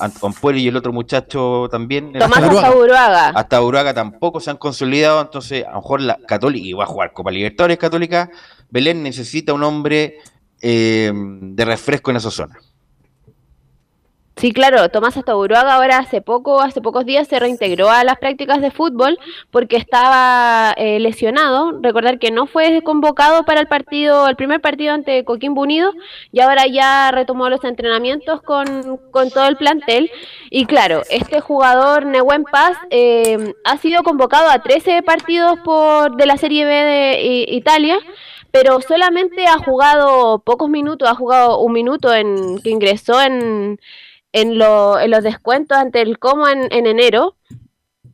y el otro muchacho también. Tomás hasta Uruaga. Hasta Uruaga tampoco se han consolidado, entonces a lo mejor la Católica, y va a jugar Copa Libertadores Católica, Belén necesita un hombre eh, de refresco en esa zona. Sí, claro, Tomás Astaburuaga ahora hace poco, hace pocos días se reintegró a las prácticas de fútbol porque estaba eh, lesionado. Recordar que no fue convocado para el partido, el primer partido ante Coquimbo Unido y ahora ya retomó los entrenamientos con, con todo el plantel. Y claro, este jugador Nehuen Paz eh, ha sido convocado a 13 partidos por de la Serie B de Italia pero solamente ha jugado pocos minutos, ha jugado un minuto en que ingresó en, en, los descuentos ante el Como en, enero.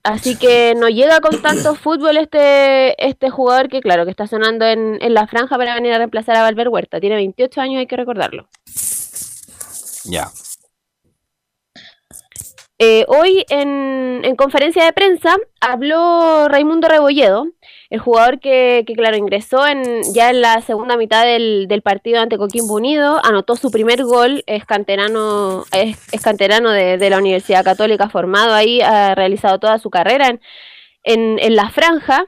Así que no llega con tanto fútbol este, este jugador que, claro, que está sonando en, en la franja para venir a reemplazar a Valver Huerta. Tiene 28 años, hay que recordarlo. Ya. Eh, hoy en, en, conferencia de prensa habló Raimundo Rebolledo, el jugador que, que, claro, ingresó en, ya en la segunda mitad del, del, partido ante Coquimbo Unido, anotó su primer gol, es canterano, es, canterano de, de, la Universidad Católica, formado ahí, ha realizado toda su carrera en, en, en la franja.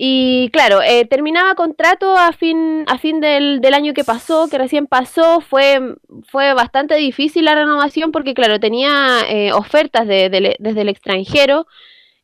Y claro, eh, terminaba contrato a fin, a fin del, del, año que pasó, que recién pasó. Fue, fue bastante difícil la renovación porque, claro, tenía eh, ofertas de, desde el extranjero.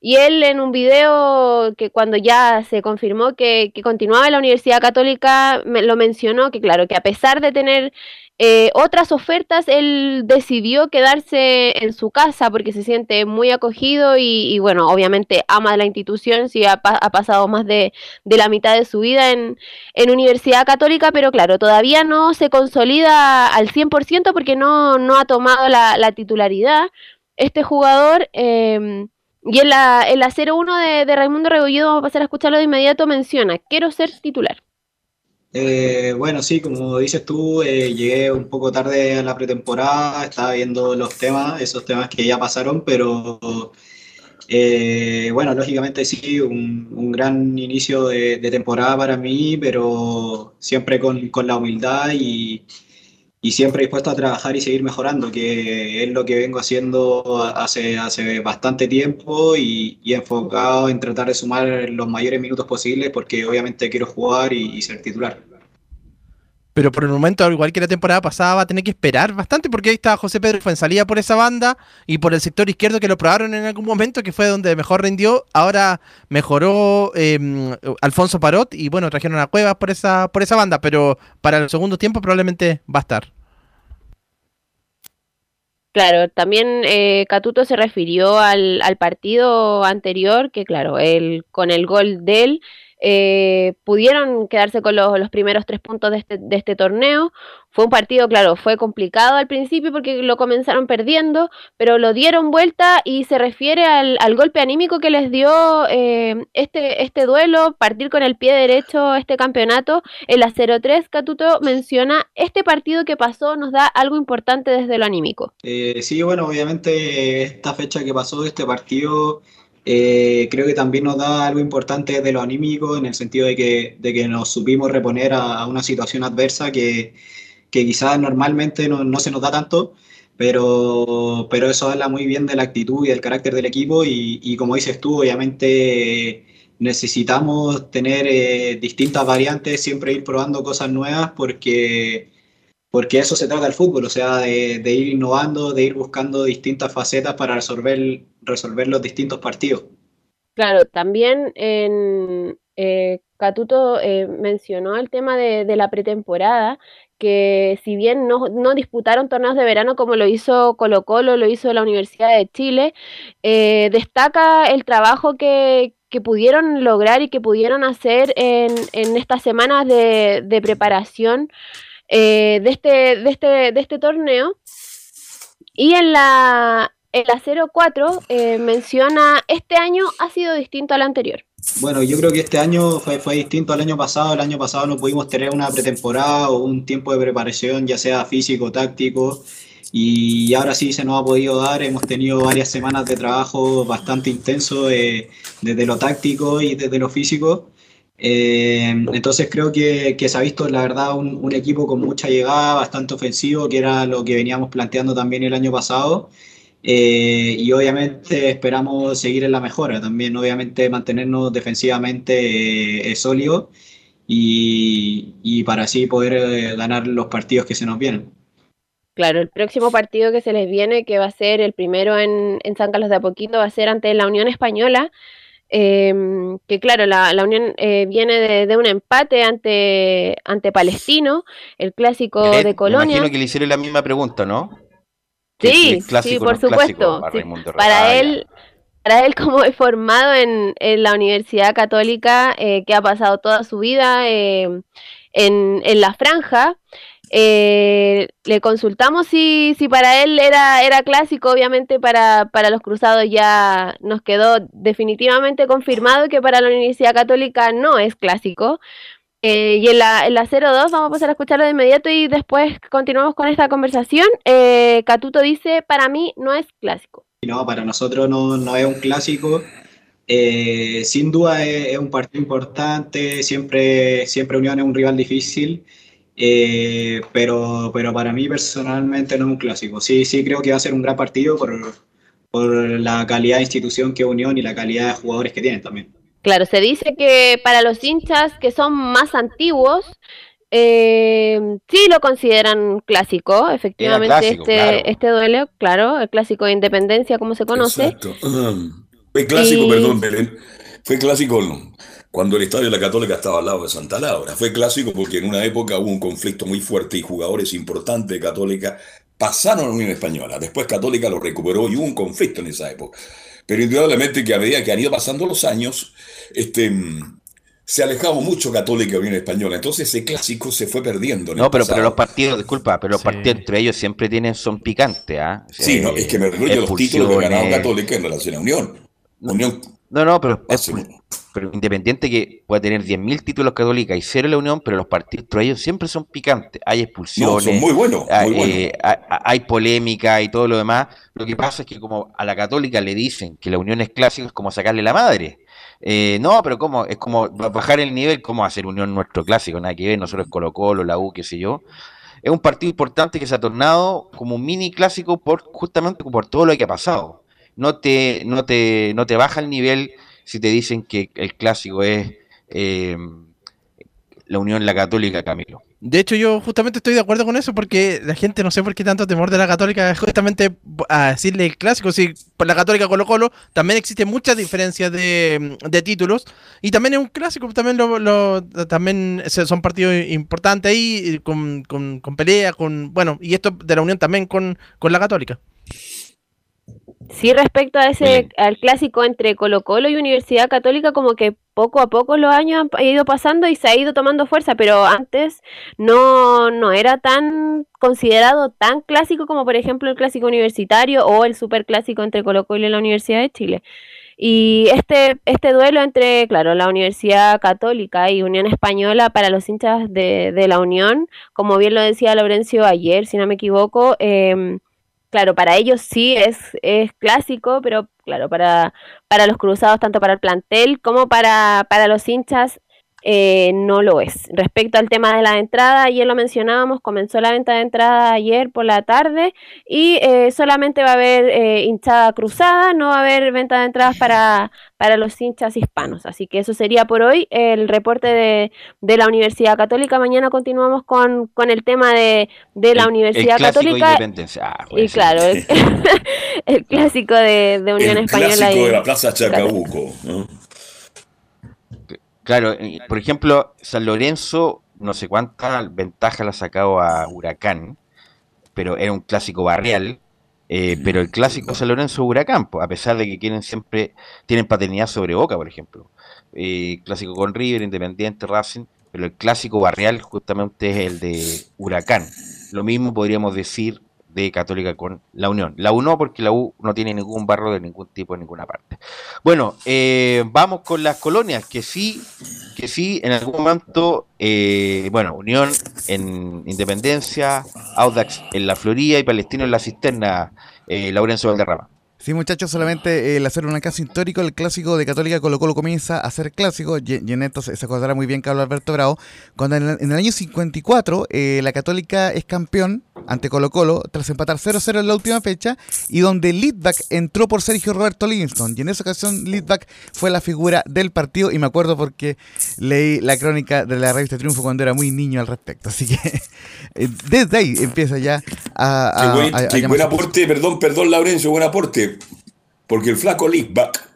Y él en un video que cuando ya se confirmó que, continuaba en la Universidad Católica, me, lo mencionó que, claro, que a pesar de tener eh, otras ofertas, él decidió quedarse en su casa porque se siente muy acogido y, bueno, obviamente ama la institución, sí ha, pasado más de, la mitad de su vida en, Universidad Católica, pero claro, todavía no se consolida al 100% porque no, no ha tomado la, titularidad. Este jugador... Em, y en la, en la 01 de, de Raimundo Rebolledo, vamos a pasar a escucharlo de inmediato, menciona, quiero ser titular. Eh, bueno, sí, como dices tú, eh, llegué un poco tarde a la pretemporada, estaba viendo los temas, esos temas que ya pasaron, pero eh, bueno, lógicamente sí, un, gran inicio de, temporada para mí, pero siempre con, con la humildad y, y, siempre dispuesto a trabajar y seguir mejorando, que es lo que vengo haciendo hace, hace bastante tiempo y, enfocado en tratar de sumar los mayores minutos posibles porque obviamente quiero jugar y ser titular. Pero por el momento, al igual que la temporada pasada, va a tener que esperar bastante porque ahí está José Pedro fue en salida por esa banda y por el sector izquierdo que lo probaron en algún momento, que fue donde mejor rindió. Ahora mejoró em, Alfonso Parot y bueno, trajeron a Cuevas por esa, por esa banda, pero para el segundo tiempo probablemente va a estar. Claro, también eh, Catuto se refirió al, al, partido anterior, que claro, él, con el gol de él, eh, pudieron quedarse con los, los, primeros tres puntos de este, de este torneo. Fue un partido, claro, fue complicado al principio porque lo comenzaron perdiendo, pero lo dieron vuelta y se refiere al, al golpe anímico que les dio eh, este, este duelo, partir con el pie derecho este campeonato. En la 0-3, Catuto menciona, este partido que pasó nos da algo importante desde lo anímico. Eh, sí, bueno, obviamente esta fecha que pasó este partido eh, creo que también nos da algo importante de lo anímico, en el sentido de que, de que nos supimos reponer a, a una situación adversa que, que quizás normalmente no, no, se nos da tanto, pero, pero eso habla muy bien de la actitud y del carácter del equipo y, y como dices tú, obviamente necesitamos tener eh, distintas variantes, siempre ir probando cosas nuevas porque porque eso se trata del fútbol, o sea, de, ir innovando, de ir buscando distintas facetas para resolver, resolver los distintos partidos. Claro, también en eh, Catuto eh, mencionó el tema de, de, la pretemporada, que si bien no, no, disputaron torneos de verano como lo hizo Colo Colo, lo hizo la Universidad de Chile, eh, destaca el trabajo que, que, pudieron lograr y que pudieron hacer en, en estas semanas de, de preparación eh, de, este, de, este, de este torneo. Y en la, en la 04 eh, menciona, este año ha sido distinto al anterior. Bueno, yo creo que este año fue, fue, distinto al año pasado. El año pasado no pudimos tener una pretemporada o un tiempo de preparación, ya sea físico, táctico, y ahora sí se nos ha podido dar. Hemos tenido varias semanas de trabajo bastante intenso eh, desde lo táctico y desde lo físico. Eh, entonces creo que, que, se ha visto, la verdad, un, un, equipo con mucha llegada, bastante ofensivo, que era lo que veníamos planteando también el año pasado. Eh, y obviamente esperamos seguir en la mejora, también obviamente mantenernos defensivamente eh, sólidos y, y, para así poder eh, ganar los partidos que se nos vienen. Claro, el próximo partido que se les viene, que va a ser el primero en, en San Carlos de Apoquito, va a ser ante la Unión Española. Eh, que claro, la, la Unión eh, viene de, de, un empate ante, ante Palestino, el clásico eh, de Colonia. Me imagino que le hicieron la misma pregunta, ¿no? Sí, sí, por supuesto. Sí. Para él, para él como es formado en, en la Universidad Católica, eh, que ha pasado toda su vida en, en la franja, eh, le consultamos si, si para él era, era clásico, obviamente para, para los cruzados ya nos quedó definitivamente confirmado que para la Universidad Católica no es clásico. Eh, y en la, en la 02 vamos a pasar a escucharlo de inmediato y después continuamos con esta conversación. Eh, Catuto dice, para mí no es clásico. No, para nosotros no, no es un clásico. Sin duda es, es, un partido importante, siempre, siempre Unión es un rival difícil. Eh, pero, pero para mí personalmente no es un clásico. Sí, sí creo que va a ser un gran partido por, por la calidad de institución que es Unión y la calidad de jugadores que tienen también. Claro, se dice que para los hinchas que son más antiguos, eh, sí lo consideran clásico, efectivamente, clásico, este, claro. este duelo, claro, el clásico de independencia, como se conoce. Exacto. Fue clásico, y... perdón, Belén, fue clásico cuando el Estadio de la Católica estaba al lado de Santa Laura. Fue clásico porque en una época hubo un conflicto muy fuerte y jugadores importantes de Católica pasaron a la Unión Española. Después Católica lo recuperó y hubo un conflicto en esa época. Pero indudablemente que a medida que han ido pasando los años, este, se alejaba mucho Católica de Unión Española. Entonces ese clásico se fue perdiendo. no, pero, pero, los partidos, disculpa, pero los sí. partidos entre ellos siempre tienen, son picantes. ¿ah? ¿eh? Sí, no, es que me refiero a los títulos que ganado Católica en relación a Unión. Unión no, no, pero, es, pero independiente que pueda tener 10.000 títulos católicas y cero la Unión, pero los partidos entre ellos siempre son picantes. Hay expulsiones. No, son muy buenos. Hay, muy eh, hay, hay, polémica y todo lo demás. Lo que pasa es que como a la católica le dicen que la Unión es clásica, es como sacarle la madre. Eh, no, pero como es como bajar el nivel, como hacer Unión nuestro clásico, nada que ver, nosotros Colo Colo, la U, qué sé yo. Es un partido importante que se ha tornado como un mini clásico por justamente por todo lo que ha pasado no te, no te, no te baja el nivel si te dicen que el clásico es eh, la Unión La Católica, Camilo. De hecho, yo justamente estoy de acuerdo con eso porque la gente no sé por qué tanto temor de la Católica es justamente a decirle el clásico. Si por la Católica Colo Colo también existen muchas diferencias de, títulos y también es un clásico, también lo, lo también son partidos importantes ahí con, con, con, pelea, con bueno y esto de la Unión también con la Católica. Sí, respecto a ese al clásico entre Colo Colo y Universidad Católica, como que poco a poco los años han ido pasando y se ha ido tomando fuerza, pero antes no, no era tan considerado tan clásico como por ejemplo el clásico universitario o el super clásico entre Colo Colo y la Universidad de Chile. Y este, este duelo entre, claro, la Universidad Católica y Unión Española para los hinchas de, de la Unión, como bien lo decía Laurencio ayer, si no me equivoco, eh, claro, para ellos sí es, es clásico, pero claro, para, para los cruzados, tanto para el plantel como para, para los hinchas, eh, no lo es. Respecto al tema de la entrada, ayer lo mencionábamos, comenzó la venta de entrada ayer por la tarde y eh, solamente va a haber eh, hinchada cruzada, no va a haber venta de entradas para, para los hinchas hispanos. Así que eso sería por hoy el reporte de, de la Universidad Católica. Mañana continuamos con, con el tema de, de la Universidad Católica. Ah, y claro, el, el clásico de, de Unión El Española. clásico y- de la Plaza Chacabuco. ¿no? Claro, por ejemplo, San Lorenzo, no sé cuánta ventaja la ha sacado a Huracán, pero era un clásico barrial. eh, pero el clásico San Lorenzo Huracán, a pesar de que quieren siempre, tienen paternidad sobre Boca, por ejemplo. Eh, clásico con River, Independiente, Racing, pero el clásico barrial justamente es el de Huracán. Lo mismo podríamos decir de Católica con la Unión. La U no, porque la U no tiene ningún barro de ningún tipo en ninguna parte. Bueno, eh, vamos con las colonias, que sí, que sí, en algún momento, eh, bueno, Unión en Independencia, Audax en la Florida y Palestino en la Cisterna, eh, Laurencio Valderrama. Sí, muchachos, solamente el hacer un caso histórico, el clásico de Católica Colo Colo comienza a ser clásico, y, en esto se, acordará muy bien Carlos Alberto Bravo, cuando en, el- año 54 eh, la Católica es campeón ante Colo Colo tras empatar 0-0 en la última fecha y donde Lidback entró por Sergio Roberto Livingston y en esa ocasión Lidback fue la figura del partido y me acuerdo porque leí la crónica de la revista Triunfo cuando era muy niño al respecto, así que eh, desde ahí empieza ya a... a- Qué buen, a- a qué buen aporte, perdón, perdón, Laurencio, buen aporte. Porque el flaco Lickback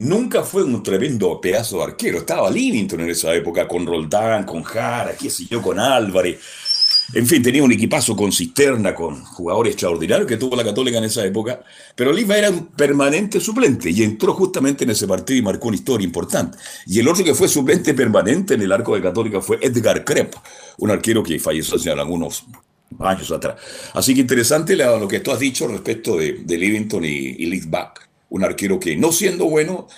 nunca fue un tremendo pedazo de arquero. Estaba Livington en esa época, con Roldán, con Jara, qué sé yo, con Álvarez. En fin, tenía un equipazo con cisterna, con jugadores extraordinarios que tuvo la Católica en esa época. Pero Liva era un permanente suplente y entró justamente en ese partido y marcó una historia importante. Y el otro que fue suplente permanente en el arco de Católica fue Edgar Krepp, un arquero que falleció hace algunos años atrás. Así que interesante lo que tú has dicho respecto de, de Livington y, y Lichtbach, un arquero que no siendo bueno,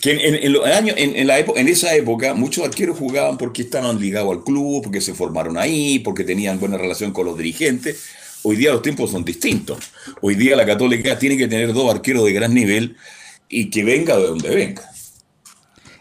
que en, los años, en la época, en esa época muchos arqueros jugaban porque estaban ligados al club, porque se formaron ahí, porque tenían buena relación con los dirigentes. Hoy día los tiempos son distintos. Hoy día la Católica tiene que tener dos arqueros de gran nivel y que venga de donde venga.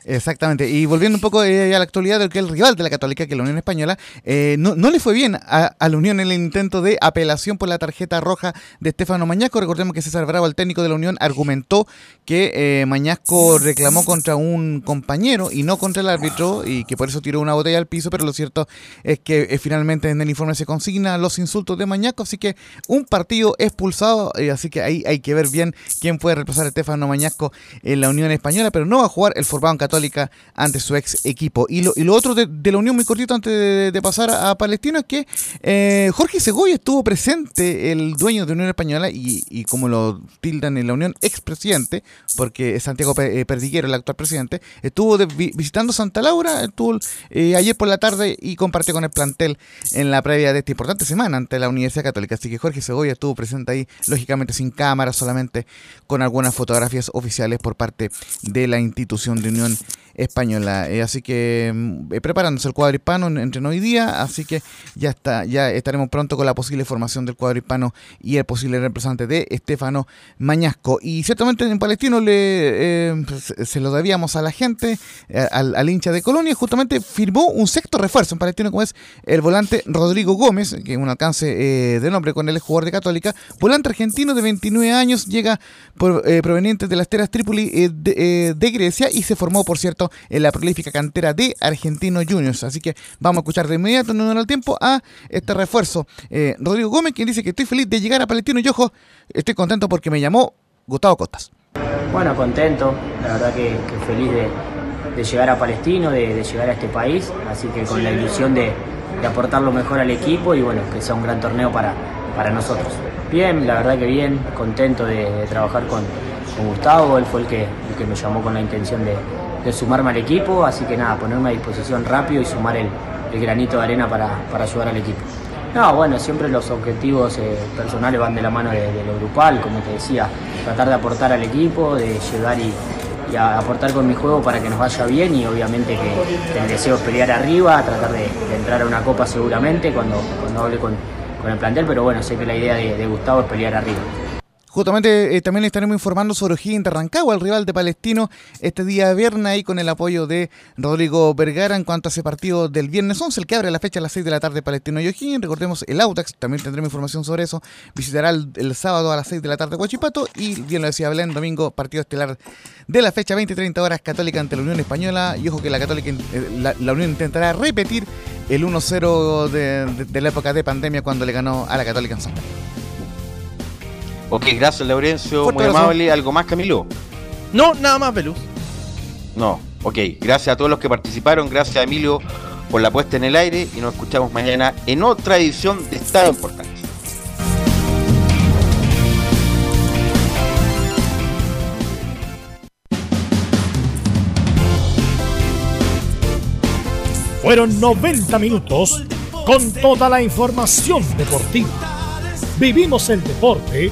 Exactamente. Y volviendo un poco eh, a la actualidad del que el rival de la Católica, que es la Unión Española, eh, no, no le fue bien a, la Unión en el intento de apelación por la tarjeta roja de Estefano Mañasco. Recordemos que César Bravo, el técnico de la Unión, argumentó que eh, Mañasco reclamó contra un compañero y no contra el árbitro y que por eso tiró una botella al piso, pero lo cierto es que eh, finalmente en el informe se consigna los insultos de Mañasco, así que un partido expulsado, así que ahí hay que ver bien quién puede reemplazar a Estefano Mañasco en la Unión Española, pero no va a jugar el Forbán Católica ante su ex equipo. Y lo, y lo otro de, la Unión, muy cortito antes de, pasar a, a Palestino, es que eh, Jorge Segoya estuvo presente, el dueño de Unión Española, y, y como lo tildan en la Unión, expresidente, porque Santiago eh, Perdiguero, el actual presidente, estuvo visitando Santa Laura, estuvo eh, ayer por la tarde y compartió con el plantel en la previa de esta importante semana ante la Universidad Católica. Así que Jorge Segoya estuvo presente ahí, lógicamente sin cámara, solamente con algunas fotografías oficiales por parte de la institución de Unión Española. Eh, así que mm, eh, preparándose el cuadro hispano en- entre hoy día, así que ya está, ya estaremos pronto con la posible formación del cuadro hispano y el posible representante de Estefano Mañasco. Y ciertamente en Palestino le eh, se, se lo debíamos a la gente, al, hincha de Colonia, justamente firmó un sexto refuerzo en Palestino, como es el volante Rodrigo Gómez, que es un alcance de nombre con él, es jugador de Católica, volante argentino de 29 años, llega por, proveniente de las Teras Trípoli eh, de, de Grecia y se formó, por cierto, en la prolífica cantera de Argentino Juniors. Así que vamos a escuchar de inmediato, no el tiempo, a este refuerzo. Eh, Rodrigo Gómez, quien dice que estoy feliz de llegar a Palestino y ojo, estoy contento porque me llamó Gustavo Costas. Bueno, contento, la verdad que, feliz de, llegar a Palestino, de, llegar a este país, así que con la ilusión de, aportar lo mejor al equipo y bueno, que sea un gran torneo para, para nosotros. Bien, la verdad que bien, contento de, trabajar con, con, Gustavo, él fue el que, el que me llamó con la intención de, de, sumarme al equipo, así que nada, ponerme a disposición rápido y sumar el, el granito de arena para, para, ayudar al equipo. No, bueno, siempre los objetivos eh, personales van de la mano de, lo grupal, como te decía, tratar de aportar al equipo, de llegar y, y aportar con mi juego para que nos vaya bien y obviamente que, el deseo es pelear arriba, tratar de, entrar a una copa seguramente cuando, cuando hable con, con el plantel, pero bueno, sé que la idea de, de Gustavo es pelear arriba. Justamente eh, también estaremos informando sobre O'Higgins de Rancagua, el rival de Palestino, este día viernes ahí con el apoyo de Rodrigo Vergara en cuanto a ese partido del viernes 11, el que abre la fecha a las 6 de la tarde Palestino y O'Higgins. Recordemos el Audax, también tendremos información sobre eso. Visitará el, sábado a las 6 de la tarde Huachipato y bien lo decía Belén, domingo partido estelar de la fecha 20-30 horas Católica ante la Unión Española y ojo que la Católica, eh, la, la Unión intentará repetir el 1-0 de, la época de pandemia cuando le ganó a la Católica en San Carlos. Ok, gracias Laurencio, Fuerte muy razón. amable. ¿Algo más, Camilo? No, nada más, Veluz. No, ok. Gracias a todos los que participaron, gracias a Emilio por la puesta en el aire y nos escuchamos mañana en otra edición de Estado Importante. Fueron 90 minutos con toda la información deportiva. Vivimos el deporte